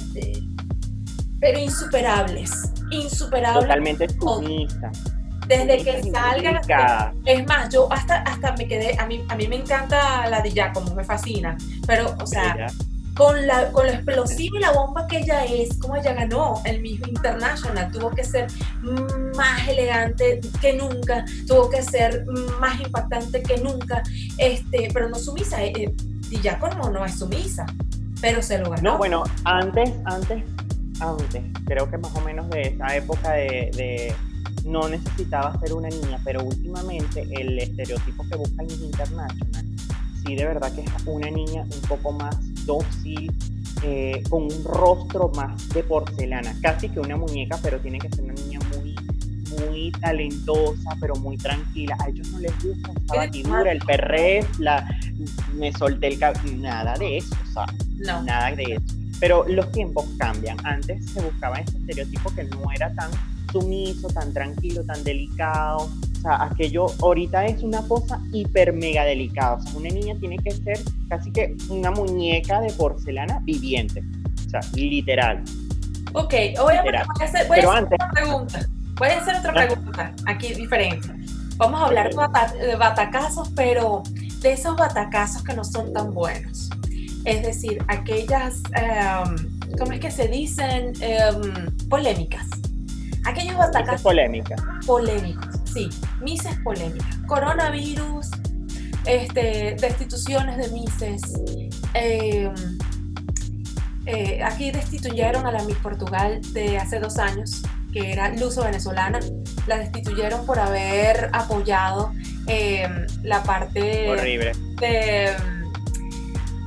pero insuperables, insuperables. Totalmente sumisa. Desde que salga, es más, yo hasta, hasta me quedé, a mí, a mí me encanta la de Giacomo, me fascina, pero, o sea, con, la, con lo explosiva y la bomba que ella es, como ella ganó el mismo International, tuvo que ser más elegante que nunca, tuvo que ser más impactante que nunca, este, pero no sumisa, eh, eh, y ya como no es sumisa, pero se lo ganó. No, bueno, antes, antes, antes, creo que más o menos de esa época de, de no necesitaba ser una niña, pero últimamente el estereotipo que busca en International sí de verdad que es una niña un poco más dócil, eh, con un rostro más de porcelana, casi que una muñeca, pero tiene que ser una niña muy, muy talentosa, pero muy tranquila. A ellos no les gusta esa batidura, el perrés, la, me solté el cabello, nada de eso, o sea, no. nada de eso. Pero los tiempos cambian. Antes se buscaba ese estereotipo que no era tan sumiso, tan tranquilo, tan delicado, sea, aquello ahorita es una cosa hiper mega delicada. O sea, una niña tiene que ser casi que una muñeca de porcelana viviente. O sea, literal. Ok, voy a, hacer, otra pregunta. Voy a hacer otra ah. pregunta aquí diferente. Vamos a hablar de batacazos, pero de esos batacazos que no son tan buenos. Es decir, aquellas, em, ¿cómo es que se dicen? Em, polémicas. Aquellos batacazos. Polémicas. Polémicos sí, Mises polémica. Coronavirus, este, destituciones de Mises. Em, eh, aquí destituyeron a la Miss Portugal de hace dos años, que era luso venezolana. La destituyeron por haber apoyado la parte De,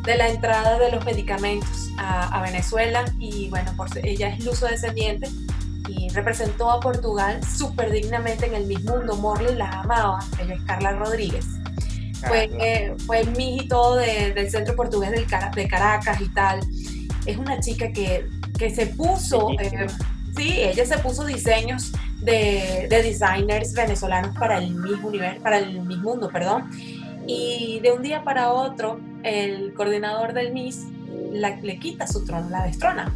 de, la entrada de los medicamentos a, a Venezuela y bueno, por, ella es luso descendiente y representó a Portugal súper dignamente en el mismo Mundo. Morley la amaba, ella es Carla Rodríguez. Fue, eh, fue el mijito del centro portugués del, de Caracas y tal. Es una chica que, que se puso, eh, sí, ella se puso diseños de, de, designers venezolanos para el mismo nivel, para el mismo mundo, perdón. Y de un día para otro, el coordinador del MIS le quita su trono, la destrona.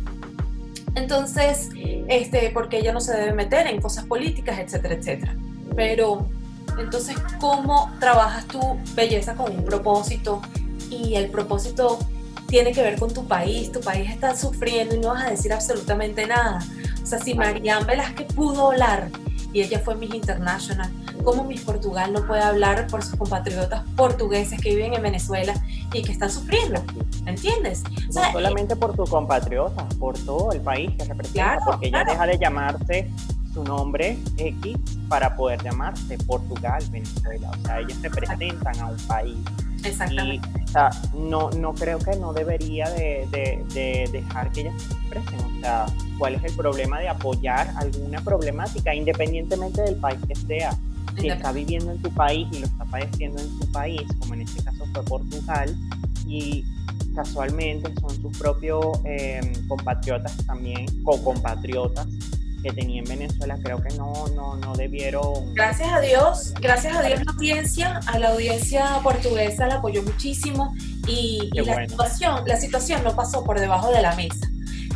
Entonces, este, porque ella no se debe meter en cosas políticas, etcétera, etcétera. Pero, entonces, ¿cómo trabajas tu belleza con un propósito? Y el propósito tiene que ver con tu país, tu país está sufriendo y no vas a decir absolutamente nada. O sea, si Marianne Velázquez pudo hablar y ella fue Miss International, ¿cómo Miss Portugal no puede hablar por sus compatriotas portugueses que viven en Venezuela y que están sufriendo? ¿Entiendes? no solamente por tus compatriotas, por todo el país que representa, porque ella deja de llamarse su nombre X para poder llamarse Portugal, Venezuela. O sea, ellos representan a un país. Exactamente. Y, o sea, no, no creo que no debería de, de, dejar que ellas se expresen. O sea, ¿cuál es el problema de apoyar alguna problemática, independientemente del país que sea? Si está viviendo en tu país y lo está padeciendo en tu país, como en este caso fue Portugal, y casualmente son sus propios em, compatriotas también, co-compatriotas, que tenía en Venezuela, creo que no, no, no debieron. Gracias a Dios, gracias a Dios la audiencia, a la audiencia portuguesa la apoyó muchísimo y, la, situación, la situación no pasó por debajo de la mesa.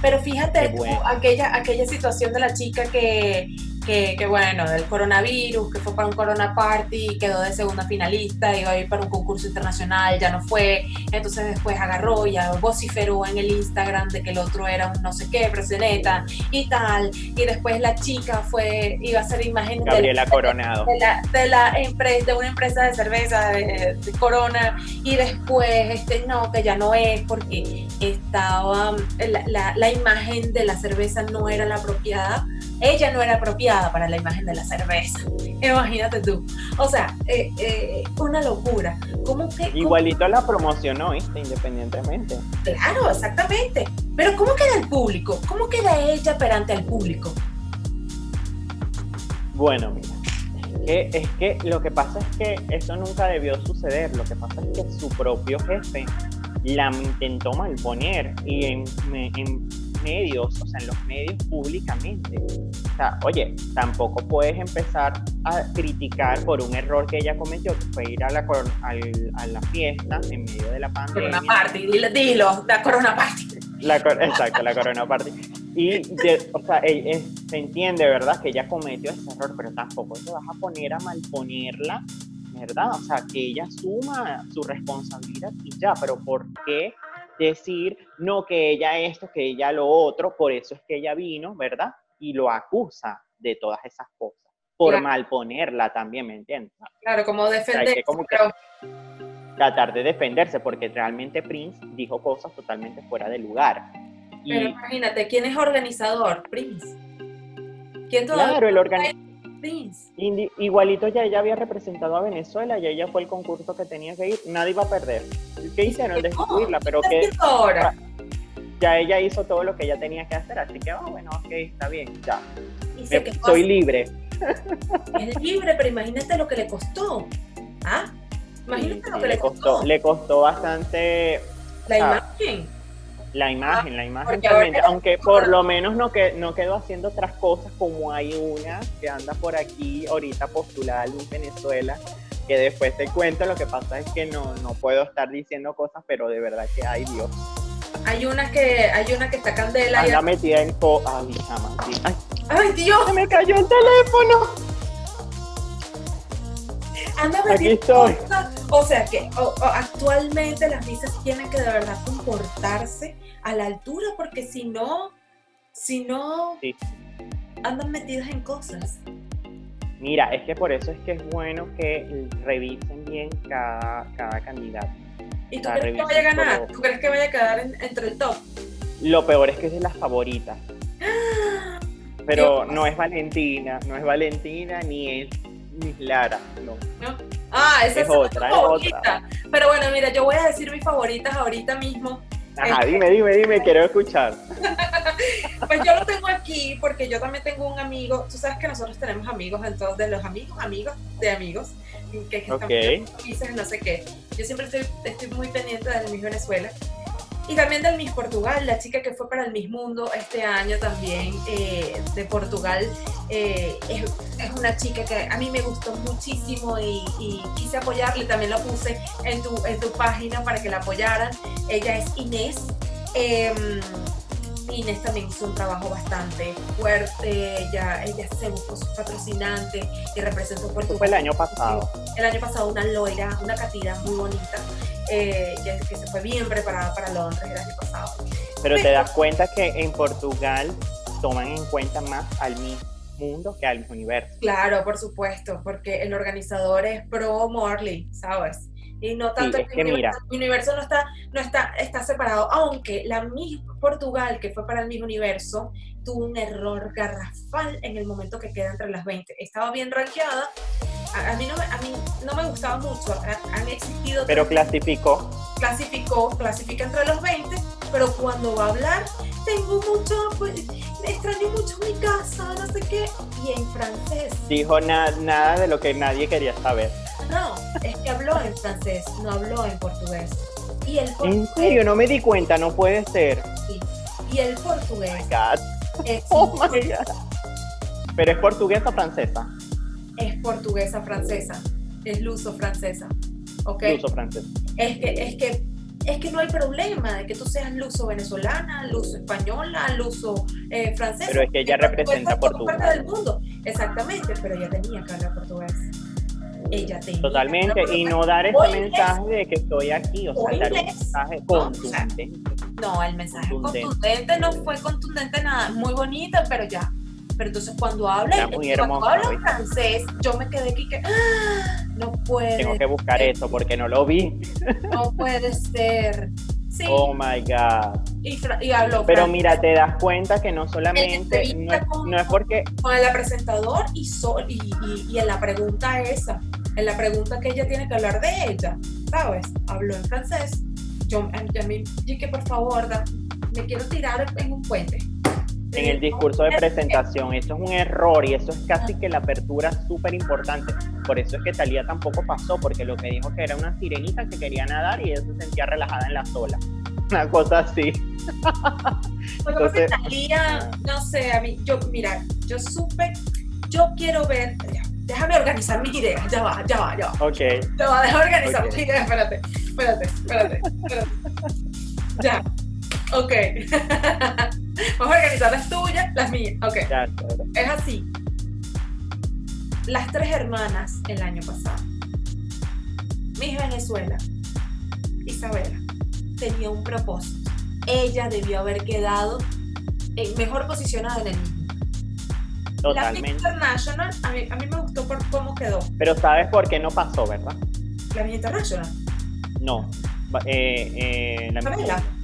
Pero fíjate aquella, aquella situación de la chica que, que, que, bueno, del coronavirus, que fue para un corona party, quedó de segunda finalista, iba a ir para un concurso internacional, ya no fue, entonces después agarró, ya vociferó en el Instagram de que el otro era un no sé qué, preseneta y tal, y después la chica fue, iba a hacer imagen Gabriela de, Coronado. De, la, de, la empresa, de una empresa de cerveza, de, Corona, y después, este, no, que ya no es, porque estaba, la, la, la imagen de la cerveza no era la apropiada, ella no era apropiada para la imagen de la cerveza. <laughs> Imagínate tú. O sea, eh, eh, una locura. ¿Cómo que, Igualito la promocionó, ¿viste? Independientemente. Claro, exactamente. Pero ¿cómo queda el público? ¿Cómo queda ella perante al público? Bueno, mira. Es que, es que lo que pasa es que eso nunca debió suceder. Lo que pasa es que su propio jefe la intentó malponer y en, en medios, o sea, en los medios públicamente. O sea, oye, tampoco puedes empezar a criticar por un error que ella cometió, que fue ir a la, a la fiesta en medio de la pandemia. Corona Party, dilo, dilo la Corona Party. La, exacto, la Corona Party. Y, o sea, se entiende, ¿verdad?, que ella cometió ese error, pero tampoco te vas a poner a malponerla, ¿verdad? O sea, que ella asuma su responsabilidad y ya, pero ¿por qué decir, no, que ella esto, que ella lo otro, por eso es que ella vino, ¿verdad? Y lo acusa de todas esas cosas, por malponerla también, ¿me entiendes? Claro, como defenderse. como Tratar de defenderse, porque realmente Prince dijo cosas totalmente fuera de lugar. Pero imagínate, ¿quién es organizador? Prince. ¿Quién todavía claro, el organizador igualito ya ella había representado a Venezuela y ella fue el concurso que tenía que ir, nadie iba a perder. ¿Qué hicieron? Destruirla, pero que ahora? ya ella hizo todo lo que ella tenía que hacer, así que, oh, bueno, ok, está bien, ya. soy libre. Es libre, pero imagínate lo que le costó. ¿Ah? Imagínate lo que le costó. Le costó bastante. La imagen la imagen, la imagen realmente, aunque por lo menos no, que, no quedó haciendo otras cosas como hay una que anda por aquí ahorita postulada en Venezuela, que después te cuento, lo que pasa es que no, no puedo estar diciendo cosas, pero de verdad que hay Dios. Hay una que, hay una que está candela. Anda metida en co... Ay, Ay, Ay, Dios. Se me cayó el teléfono. Anda Aquí estoy. O sea que actualmente las misas tienen que de verdad comportarse a la altura, porque si no, si no, andan metidas en cosas. Mira, es que por eso es que es bueno que revisen bien cada, cada candidato. ¿Y tú crees que vaya a ganar? ¿Tú crees que vaya a quedar entre el top? Lo peor es que es de las favoritas. <gasps> Pero no es Valentina, no es Valentina ni es ni Lara, no. Ah, esa es, otra, favorita. Pero bueno, mira, yo voy a decir mis favoritas ahorita mismo. Ajá, dime, dime, dime, quiero escuchar. <laughs> pues yo lo tengo aquí porque yo también tengo un amigo, tú sabes que nosotros tenemos amigos, entonces de los amigos, amigos de amigos, que, que okay. están no sé qué. Yo siempre estoy, estoy muy pendiente del Miss Venezuela. Y también del Miss Portugal, la chica que fue para el Miss Mundo este año también eh, de Portugal, eh, es, es, una chica que a mí me gustó muchísimo y, quise apoyarle, también lo puse en tu, en tu página para que la apoyaran. Ella es Inés. Eh, Inés también hizo un trabajo bastante fuerte, ella, ella se buscó su patrocinante y representó Portugal. Fue el año pasado. El año pasado una loira, una catira muy bonita eh, que, se fue bien preparada para Londres el año pasado. Pero, te das cuenta que en Portugal toman en cuenta más al mismo mundo que al universo. Claro, por supuesto, porque el organizador es pro Morley, ¿sabes? Y no tanto el, universo, el universo no está, no está, está separado, aunque la Miss Portugal, que fue para el mismo universo, tuvo un error garrafal en el momento que queda entre las 20. Estaba bien rankeada, a, mí, no me, a mí no me gustaba mucho, han existido... Pero clasificó. Clasificó, clasifica entre los 20, pero cuando va a hablar, tengo mucho, pues, extraño mucho mi casa, no sé qué, y en francés. Dijo nada de lo que nadie quería saber. No, es que habló en francés, no habló en portugués. Y el ¿En serio? No me di cuenta, no puede ser. Sí. Y el portugués. Oh my God. <laughs> oh my God. ¿Pero es portuguesa o francesa? Es portuguesa francesa. Es luso francesa. ¿Ok? Luso francesa. Es que, es que es que no hay problema de que tú seas luso venezolana, luso española, luso eh, francesa. Pero es que ella representa Portugal. Parte del mundo. Exactamente, pero ella tenía que hablar portugués. Ella tenía Totalmente, y no dar ese mensaje de que estoy aquí, o sea, dar un mensaje contundente. No, el mensaje Contundente. contundente no fue contundente nada, muy bonita, pero ya. Pero entonces cuando habla, cuando ¿oíste? francés, yo me quedé aquí que ¡ah! no puede, Tengo que buscar ser, eso porque no lo vi. no puede ser. Sí, Oh my God. y, fra- y habló Pero mira, te das cuenta que no solamente, no es, con- no es porque, con el presentador y, so- y, y, y en la pregunta esa, en la pregunta que ella tiene que hablar de ella, ¿sabes? Habló en francés. Yo, a mí, yo que por favor, da- me quiero tirar en un puente. En el discurso de presentación, eso es un error y eso es casi que la apertura súper importante. Por eso es que Talía tampoco pasó, porque lo que dijo que era una sirenita que quería nadar y ella se sentía relajada en la sola. <laughs> Una cosa así. <laughs> Entonces- Thalía, no sé, a mí, yo, mira, yo supe, yo quiero ver, ya, déjame organizar mis ideas, ya va, ya va, ya va, Ok, ya va, déjame organizar Ok. mis ideas, espérate, espérate, espérate, espérate. Ya, ok. <laughs> Vamos a organizar las tuyas, las mías, ok. ya. Es así. Las tres hermanas el año pasado. Miss Venezuela, Isabela, tenía un propósito. Ella debió haber quedado en mejor posicionada en el mismo. La Miss Totalmente. International, a mí, a mí me gustó por cómo quedó. Pero sabes por qué no pasó, ¿verdad? La Miss International, No. Eh, eh, la Isabela. No.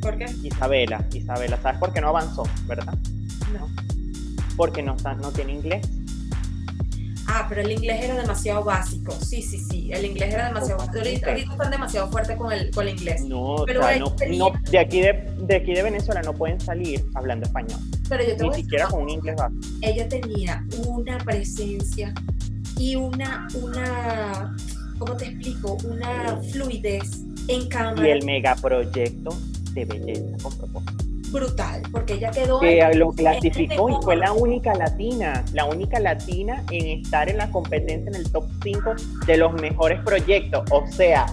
¿Por qué? Isabela, Isabela, ¿sabes por qué no avanzó, verdad? No. Porque no, tiene inglés. Ah, pero el inglés era demasiado básico. Sí, sí, sí. El inglés era demasiado básico. Ahorita, ahorita están demasiado fuertes con el, con el inglés. No, Pero o sea, ella no, de, aquí de, de aquí de Venezuela no pueden salir hablando español, Pero yo te ni voy a decir siquiera una con un inglés básico. ella tenía una presencia y una, una, ¿cómo te explico? Una fluidez en cámara Y el megaproyecto de belleza con propósito. brutal, porque ella quedó Que en- lo clasificó y fue la única latina, la única latina en estar en la competencia en el top 5 de los mejores proyectos. O sea,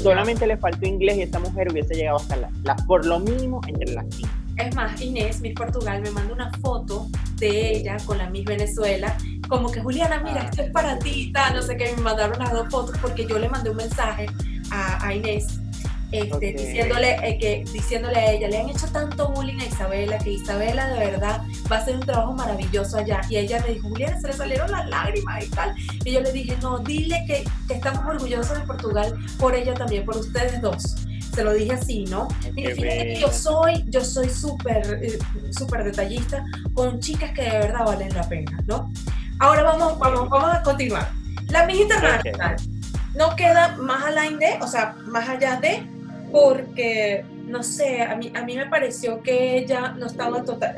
solamente le faltó inglés y esta mujer hubiese llegado hasta la, la- por lo mínimo entre las 5. Es más, Inés, Miss Portugal, me manda una foto de ella con la Miss Venezuela, como que Juliana, mira, esto es para ti, no sé qué, me mandaron las dos fotos porque yo le mandé un mensaje a, a Inés. Este, diciéndole, eh, que, diciéndole a ella, le han hecho tanto bullying a Isabela que Isabela de verdad va a hacer un trabajo maravilloso allá. Y ella me dijo, Juliana, se le salieron las lágrimas y tal. Y yo le dije, no, dile que, que estamos orgullosos de Portugal por ella también, por ustedes dos. Se lo dije así, ¿no? Qué fíjate que yo soy, yo soy súper, eh, súper detallista con chicas que de verdad valen la pena, ¿no? Ahora vamos, vamos, vamos a continuar. La Miss Internacional no queda más de, o sea, más allá de, porque, no sé, a mí, a mí me pareció que ella no estaba, total,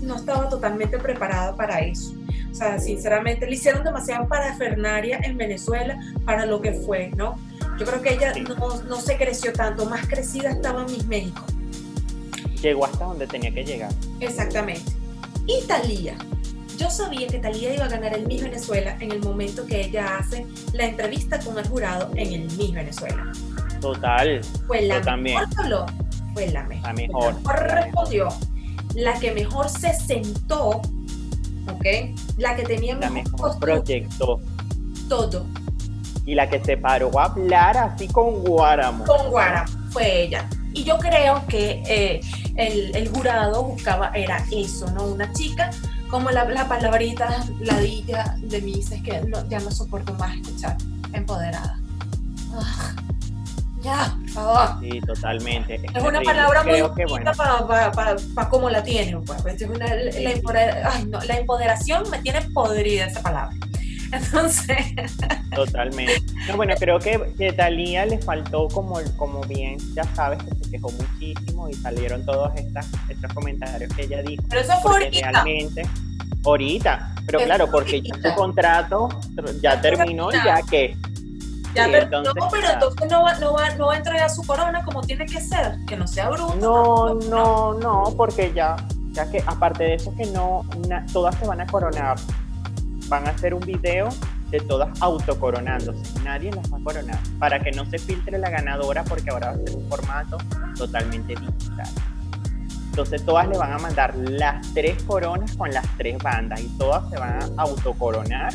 no estaba totalmente preparada para eso. O sea, sinceramente, le hicieron demasiado parafernaria en Venezuela para lo que fue, ¿no? Yo creo que ella Sí. no, no se creció tanto, más crecida estaba en Miss México. Llegó hasta donde tenía que llegar. Exactamente. Y Talía. Yo sabía que Talía iba a ganar el Miss Venezuela en el momento que ella hace la entrevista con el jurado en el Miss Venezuela. Total, Fue la también. mejor que habló, fue la mejor. la mejor. mejor respondió, la que mejor se sentó, ¿ok? La que tenía La mejor, todo Y la que se paró a hablar así con Guáramo. con Guara, fue ella. Y yo creo que eh, el, el jurado buscaba, era eso, ¿no? Una chica como la, la palabrita ladilla de Mises que no- ya no soporto más escuchar, empoderada. Ah, ya, por favor. Sí, totalmente. Es una terrible. palabra muy Creo que bueno. bonita para cómo la tienen. Pues. Es una- la, empoder- ay, no, la empoderación me tiene podrida esa palabra. <laughs> Entonces, Totalmente. No, bueno, creo que, que Talía le faltó, como, como bien ya sabes, que se quejó muchísimo y salieron todos estas, estos comentarios que ella dijo. pero eso fue ahorita. realmente, ahorita, pero claro, porque ya su contrato ya terminó y ya que. Ya, Sí, pero, entonces, no, pero ya. entonces no va, no, va, no va a entregar su corona como tiene que ser, que no sea bruto. No, no, no, porque ya, ya que aparte de eso que no, na- todas se van a coronar. Van a hacer un video de todas autocoronándose. Nadie las va a coronar. Para que no se filtre la ganadora, porque ahora va a ser un formato totalmente digital. Entonces todas le van a mandar las tres coronas con las tres bandas y todas se van a autocoronar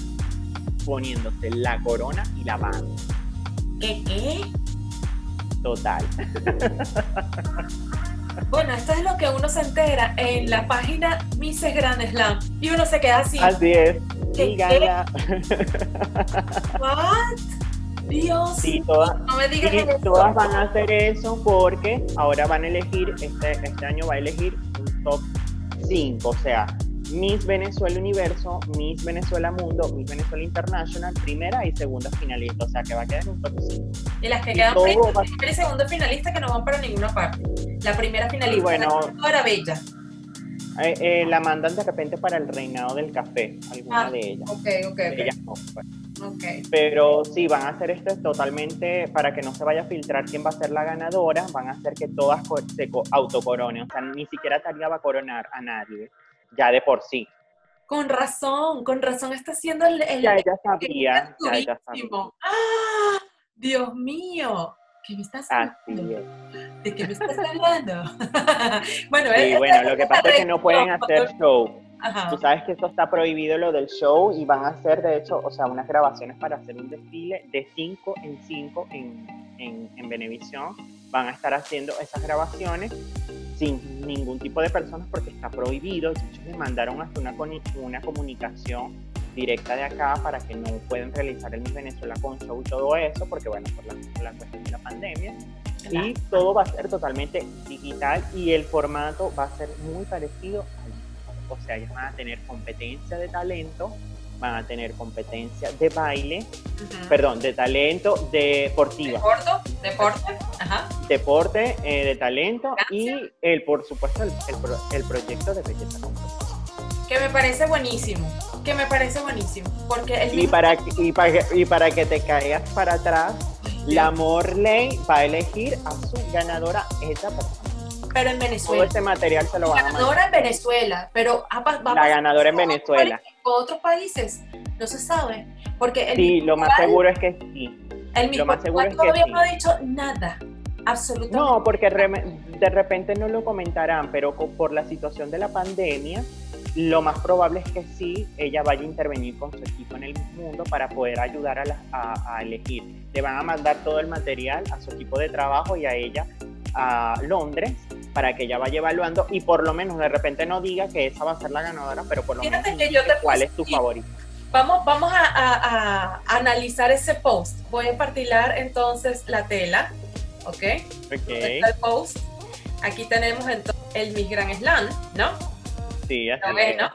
poniéndose la corona y la banda. ¿Qué qué? Total. <laughs> Bueno, esto es lo que uno se entera en la página Mises Grand Slam y uno se queda así. Así es. ¿Qué, Díganla. ¿What? Dios. Sí, todas, no me digas sí, eso. todas van a hacer eso porque ahora van a elegir, este, este año va a elegir un top 5, o sea, Miss Venezuela Universo, Miss Venezuela Mundo, Miss Venezuela International, primera y segunda finalista, o sea que va a quedar en un top 5. Y las que y quedan primera va- y segunda finalista que no van para ninguna parte. La primera finalista bueno. era bella. Eh, eh, la mandan de repente para el reinado del café, alguna Ah, de ellas. Ok, ok, Ellas no, pues. ok. ok. Pero sí, van a hacer esto totalmente para que no se vaya a filtrar quién va a ser la ganadora, van a hacer que todas se co- autocoronen, o sea, ni siquiera Talia va a coronar a nadie, ya de por sí. Con razón, con razón está haciendo el, el Ya ella sabía, ya ella sabía. ¡Ah! Dios mío, ¿qué me estás hablando? es. ¿De qué me estás hablando? <laughs> bueno, Sí, esta- bueno, lo que pasa es que no pueden hacer show. Ajá. Tú sabes que esto está prohibido lo del show y van a hacer, de hecho, o sea, unas grabaciones para hacer un desfile de 5 en 5 en, en, en Venevisión. Van a estar haciendo esas grabaciones sin ningún tipo de personas porque está prohibido. Hecho, les mandaron hasta una, una comunicación directa de acá para que no puedan realizar el Miss Venezuela con show y todo eso, porque bueno, por la, por la cuestión de la pandemia. Y todo va a ser totalmente digital y el formato va a ser muy parecido al o sea, ellos van a tener competencia de talento, van a tener competencia de baile, perdón, de talento deportiva, Deporte, deporte, ajá. deporte, eh, de talento y el, por supuesto, el, el pro- el proyecto de belleza. Que me parece buenísimo, que me parece buenísimo, porque el Y para, que- y, para, y para que te caigas para atrás, la Morley va a elegir a su ganadora esa persona. Pero en Todo Venezuela. este material se lo van a mandar. ganadora en Venezuela, pero va a La ganadora en Venezuela. otros países, no se sabe, porque el Sí, lo más seguro es que sí. el mismo más seguro es que todavía sí. no ha dicho nada, absolutamente. No, porque de repente no lo comentarán, pero por la situación de la pandemia, lo más probable es que sí, ella vaya a intervenir con su equipo en el mundo para poder ayudar a, las- a- a elegir. Le van a mandar todo el material a su equipo de trabajo y a ella a Londres para que ella vaya evaluando y por lo menos de repente no diga que esa va a ser la ganadora, pero por lo Fíjate menos que yo indique te cuál es tu favorito. Vamos, vamos a, a- a analizar ese post. Voy a partilar entonces la tela, ¿ok? ¿Dónde Ok, está el post? Aquí tenemos entonces el Miss Grand Slam, ¿no? sí, así ¿Lo ves, es. no?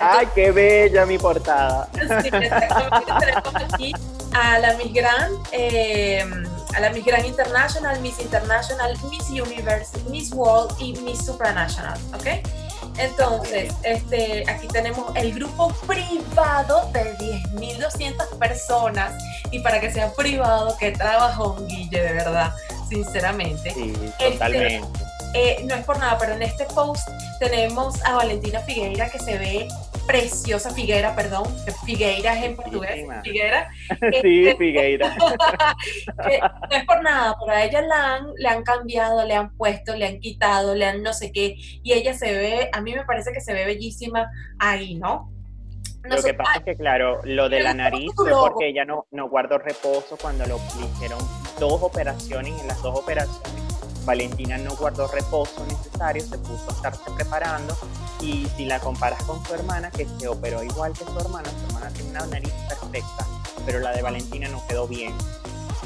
¡Ay, qué bella mi portada! Sí, exactamente. <laughs> tenemos aquí a la Miss Grand, eh, a la Miss Grand International, Miss International, Miss Universe, Miss World y Miss Supranational, ¿ok? Entonces, este, aquí tenemos el grupo privado de 10.200 personas y para que sea privado, que trabajó Guille, de verdad, sinceramente. Sí, Este, totalmente. Eh, no es por nada, pero en este post tenemos a Valentina Figueira que se ve preciosa, Figuera, perdón, Figueira es en portugués. Figuera. <laughs> Sí, Este, Figueira. <laughs> que no es por nada, pero a ella la han, le han cambiado, le han puesto, le han quitado, le han no sé qué, y ella se ve, a mí me parece que se ve bellísima ahí, ¿no? Lo que pasa es que, claro, lo de la nariz fue porque ella no, no guardó reposo cuando lo le hicieron dos operaciones y en las dos operaciones Valentina no guardó reposo necesario, se puso a estarse preparando y si la comparas con su hermana, que se operó igual que su hermana, su hermana tiene una nariz perfecta, pero la de Valentina no quedó bien.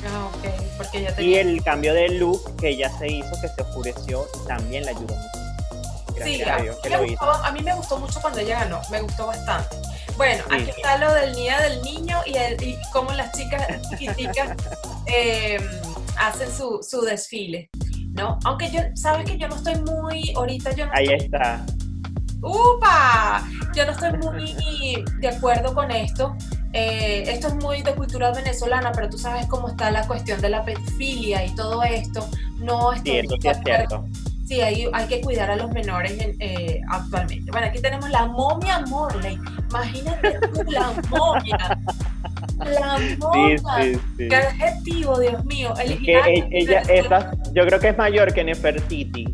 Ah, ok, porque ella Y tenía... el cambio de look que ella se hizo, que se oscureció, también la ayudó mucho. Gracias Sí, a Dios que mí me lo hizo. gustó, a mí me gustó mucho cuando ella ganó, me gustó bastante. Bueno, Sí. aquí está lo del Día del Niño y, el, y cómo las chicas chiquiticas <laughs> eh, hacen su, su desfile, ¿no? Aunque yo, sabes que yo no estoy muy, ahorita yo no Ahí estoy, está. ¡upa! Yo no estoy muy de acuerdo con esto. Eh, esto es muy de cultura venezolana, pero tú sabes cómo está la cuestión de la pedofilia y todo esto. No estoy Sí, de acuerdo cierto. Sí, hay, hay que cuidar a los menores en- eh, actualmente. Bueno, aquí tenemos la momia Morley. Imagínate tú, la momia. <laughs> La Sí, momia. sí, sí. Qué adjetivo, Dios mío. El Es que e- ella, esa, yo creo que es mayor que Nefertiti.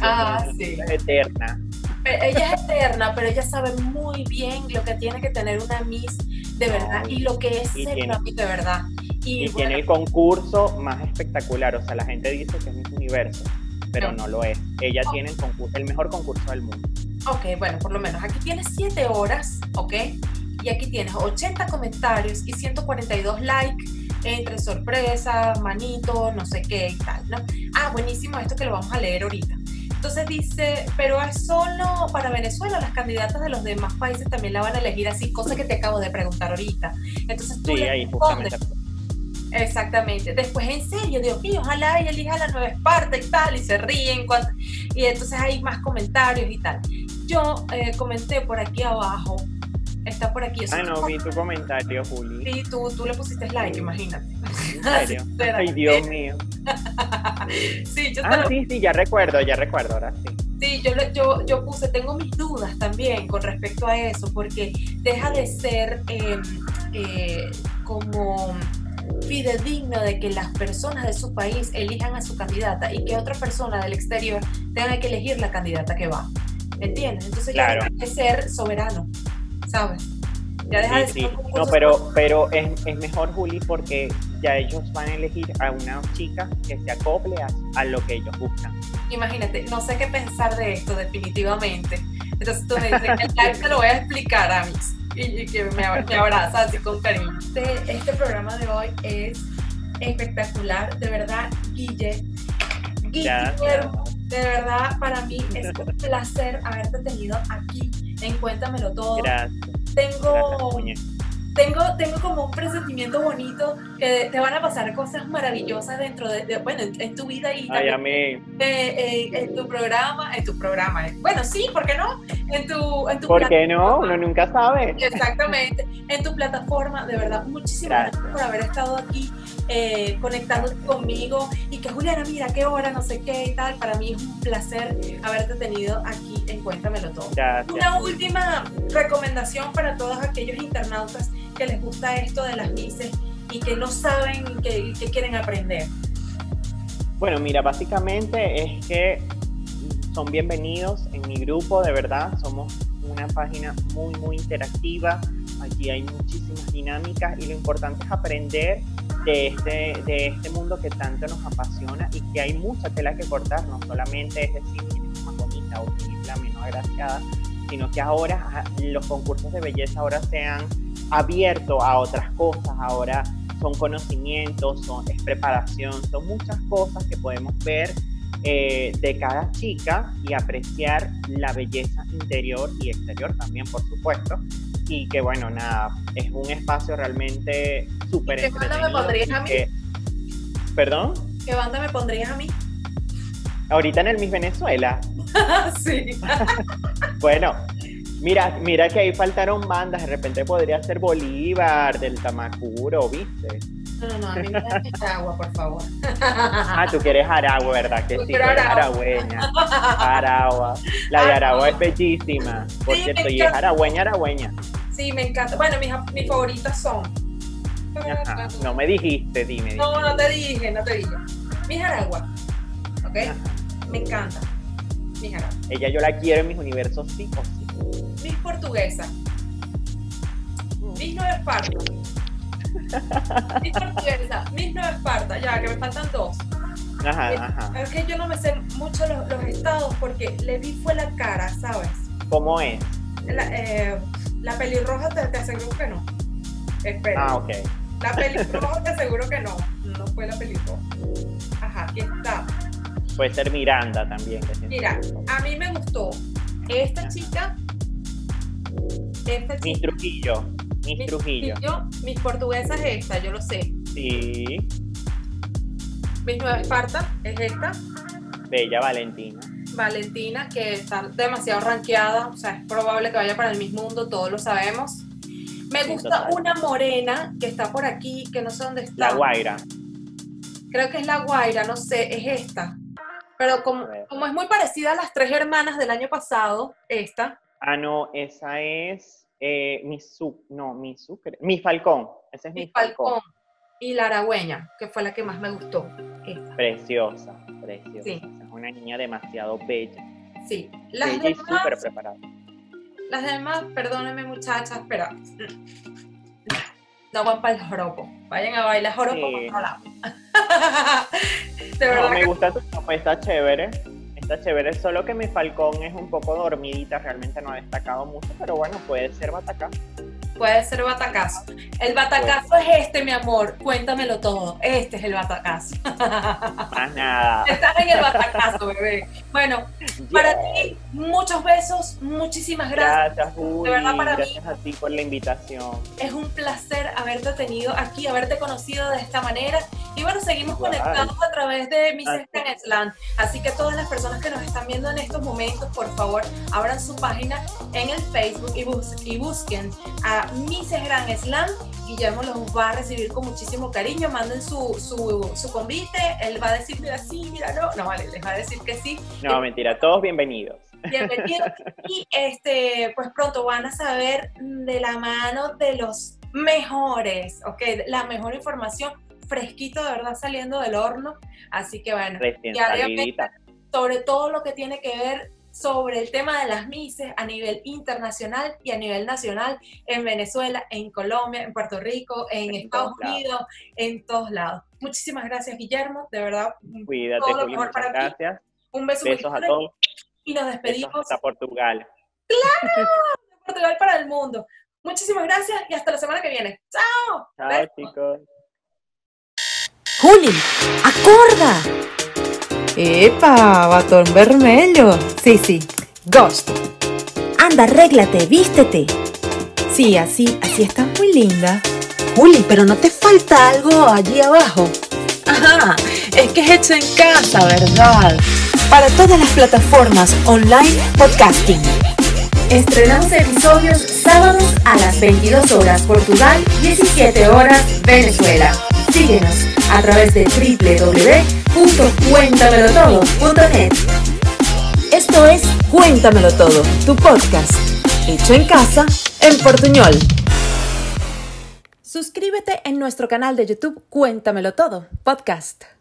Ah, sí. Es eterna. Ella es eterna, pero ella sabe muy bien lo que tiene que tener una Miss de verdad y lo que es ser una Miss de verdad. Y, Y bueno, tiene el concurso más espectacular. O sea, la gente dice que es Miss Universo, pero No. no lo es. Ella Oh. tiene el, concurso, el mejor concurso del mundo. ok, bueno, por lo menos aquí tienes 7 horas, ¿ok? Y aquí tienes 80 comentarios y 142 likes entre sorpresas, manitos, no sé qué y tal, ¿no? Ah, buenísimo esto que lo vamos a leer ahorita. Entonces dice, pero es solo para Venezuela, las candidatas de los demás países también la van a elegir así, cosa que te acabo de preguntar ahorita. Entonces tú Sí, le ahí respondes, justamente. Exactamente. Después, en serio, Dios mío, ojalá ella elija la nueva Esparta y tal, y se ríen. cuando- y entonces hay más comentarios y tal. Yo eh, comenté por aquí abajo, está por aquí. eso Ah, no, vi tu comentario, Juli. Sí, tú, tú le pusiste like, imagínate. ¿En <laughs> serio? Ay, Dios mío. <laughs> Sí, yo, Ah, lo- sí, sí, ya recuerdo, ya recuerdo, ahora sí. sí, yo, yo, yo puse, tengo mis dudas también con respecto a eso, porque deja de ser eh, eh, como fidedigno de que las personas de su país elijan a su candidata y que otra persona del exterior tenga que elegir la candidata que va. ¿Entiendes? Entonces Claro. ya deja de ser soberano, ¿sabes? Ya deja de Sí, ser sí. No, pero, pero es, es mejor, Juli, porque ya ellos van a elegir a una chica que se acople a, a lo que ellos buscan. Imagínate, no sé qué pensar de esto definitivamente. Entonces tú me dices que el live te lo voy a explicar a y, y que me, me abraza así con cariño. Este, este programa de hoy es espectacular, de verdad, Guille. Guillermo, de verdad, para mí es un placer haberte tenido aquí en Cuéntamelo Todo. Gracias. Tengo, Gracias, tengo, tengo como un presentimiento bonito que te van a pasar cosas maravillosas dentro de, de- bueno, en, en tu vida y Ay, también a mí. eh, eh, en tu programa, en tu programa, eh. bueno, sí, ¿por qué no? En tu, en tu ¿Por qué no? Uno nunca sabe. Exactamente, en tu plataforma, de verdad, muchísimas gracias, Gracias. por haber estado aquí eh, conectándote conmigo y que Juliana, mira qué hora, no sé qué y tal, para mí es un placer haberte tenido aquí en Cuéntamelo Todo. Gracias. Una última recomendación para todos aquellos internautas que les gusta esto de las mises y que no saben que, quieren aprender. Bueno, mira, básicamente es que son bienvenidos en mi grupo, de verdad. Somos una página muy, muy interactiva. Aquí hay muchísimas dinámicas y lo importante es aprender de este, de este mundo que tanto nos apasiona y que hay mucha tela que cortar. No solamente es decir quién es más bonita o quién es la menos agraciada, sino que ahora ah, los concursos de belleza ahora se han abierto a otras cosas. Ahora son conocimientos, son, es preparación, son muchas cosas que podemos ver eh, de cada chica y apreciar la belleza interior y exterior también, por supuesto. Y que bueno, nada, es un espacio realmente súper ¿Qué banda me pondrías a mí? que- ¿Perdón? ¿Qué banda me pondrías a mí? Ahorita en el Miss Venezuela. <laughs> sí. <laughs> Bueno, mira, mira que ahí faltaron bandas, de repente podría ser Bolívar, del Tamacuro, ¿viste? No, no, no, a mí me da agua, por favor. Ah, tú quieres Aragua, ¿verdad? Que sí, eres Aragua. aragüeña. Aragua. La de Ah, Aragua es bellísima. Por Sí, cierto, y es aragüeña, aragüeña. Sí, me encanta. Bueno, mis, mis favoritas son. Ajá. No me dijiste, dime. No, no te dije, no te dije. Mis Aragua. ¿Ok? Ajá. Me encanta. Mis Aragua. Ella yo la quiero en mis universos sí o sí. Mis Portuguesa. Mis Nueva Esparta. <laughs> Mis Portuguesa. Mis Nueva Esparta. Ya, que me faltan dos. Ajá, Eh, ajá. Es que yo no me sé mucho los, los estados porque le vi fue la cara, ¿sabes? ¿Cómo es? La, eh, la pelirroja te, te aseguro que no. Espera. Ah, ok. La pelirroja te aseguro que no. No fue la pelirroja. Ajá, aquí está. Puede ser Miranda también. que Mira, a mí me gustó esta chica. Esta chica. Trujillo. Miss mis- Trujillo. mis portuguesas es esta, yo lo sé. Sí. Mis Nueva Esparta es esta. Bella Valentina. Valentina, que está demasiado rankeada, o sea, es probable que vaya para el mismo mundo, todos lo sabemos. Me Sí, gusta total. una morena que está por aquí, que no sé dónde está. La Guaira. Creo que es la Guaira, no sé, es esta. Pero como, como es muy parecida a las tres hermanas del año pasado, esta, Ah, no, esa es eh, mi su, no, mi sucre, mi falcón. Ese es mi, mi falcón. Falcón y la Aragüeña, que fue la que más me gustó. Esta. Preciosa, preciosa. Sí. Una niña demasiado bella. Sí, las bella demás, y súper preparada. Las demás, perdónenme muchachas, pero no van para el joropo. Vayan a bailar joropo sí. por otro lado. de verdad no, me gusta tu ropa, está chévere. Está chévere, solo que mi falcón es un poco dormidita, realmente no ha destacado mucho, pero bueno, puede ser batacá puede ser batacazo. El batacazo es este, mi amor. Cuéntamelo todo. Este es el batacazo. Más nada. <laughs> Estás en el batacazo, <laughs> bebé. Bueno, para ti, muchos besos. Muchísimas gracias. Gracias, De verdad, para gracias a ti por la invitación. Es un placer haberte tenido aquí, haberte conocido de esta manera. Y bueno, seguimos conectados a través de Mises Slam. Así que todas las personas que nos están viendo en estos momentos, por favor, abran su página en el Facebook y, y busquen a Mises Gran Slam. Guillermo los va a recibir con muchísimo cariño. Manden su, su, su convite. Él va a decir, mira, sí, mira, no. No, vale, les va a decir que sí. No, mentira, todos bienvenidos. Bienvenidos. y este, pues pronto van a saber de la mano de los mejores, ¿ok? La mejor información fresquito, de verdad, saliendo del horno. Así que bueno, sobre todo lo que tiene que ver sobre el tema de las Mises a nivel internacional y a nivel nacional en Venezuela, en Colombia, en Puerto Rico, en, Estados Unidos, en todos lados. Muchísimas gracias, Guillermo, de verdad. Cuídate, todo lo mejor para gracias. Un beso Besos a todos. Y nos despedimos. hasta Portugal. ¡Claro! <laughs> De Portugal para el mundo. Muchísimas gracias y hasta la semana que viene. ¡Chao! Chao, chicos. Juli, acorda! Epa, batón vermelho. Sí, sí, Ghost. Anda, arréglate, vístete. Sí, así, así estás muy linda. Juli, pero no te falta algo allí abajo. Ajá, es que es hecho en casa, ¿verdad? Para todas las plataformas online podcasting. Estrenamos episodios sábados a las 22 horas Portugal, 17 horas Venezuela. Síguenos a través de www.cuéntamelotodo.net. Esto es Cuéntamelo Todo, tu podcast, hecho en casa, en Portuñol. Suscríbete en nuestro canal de YouTube Cuéntamelo Todo, podcast.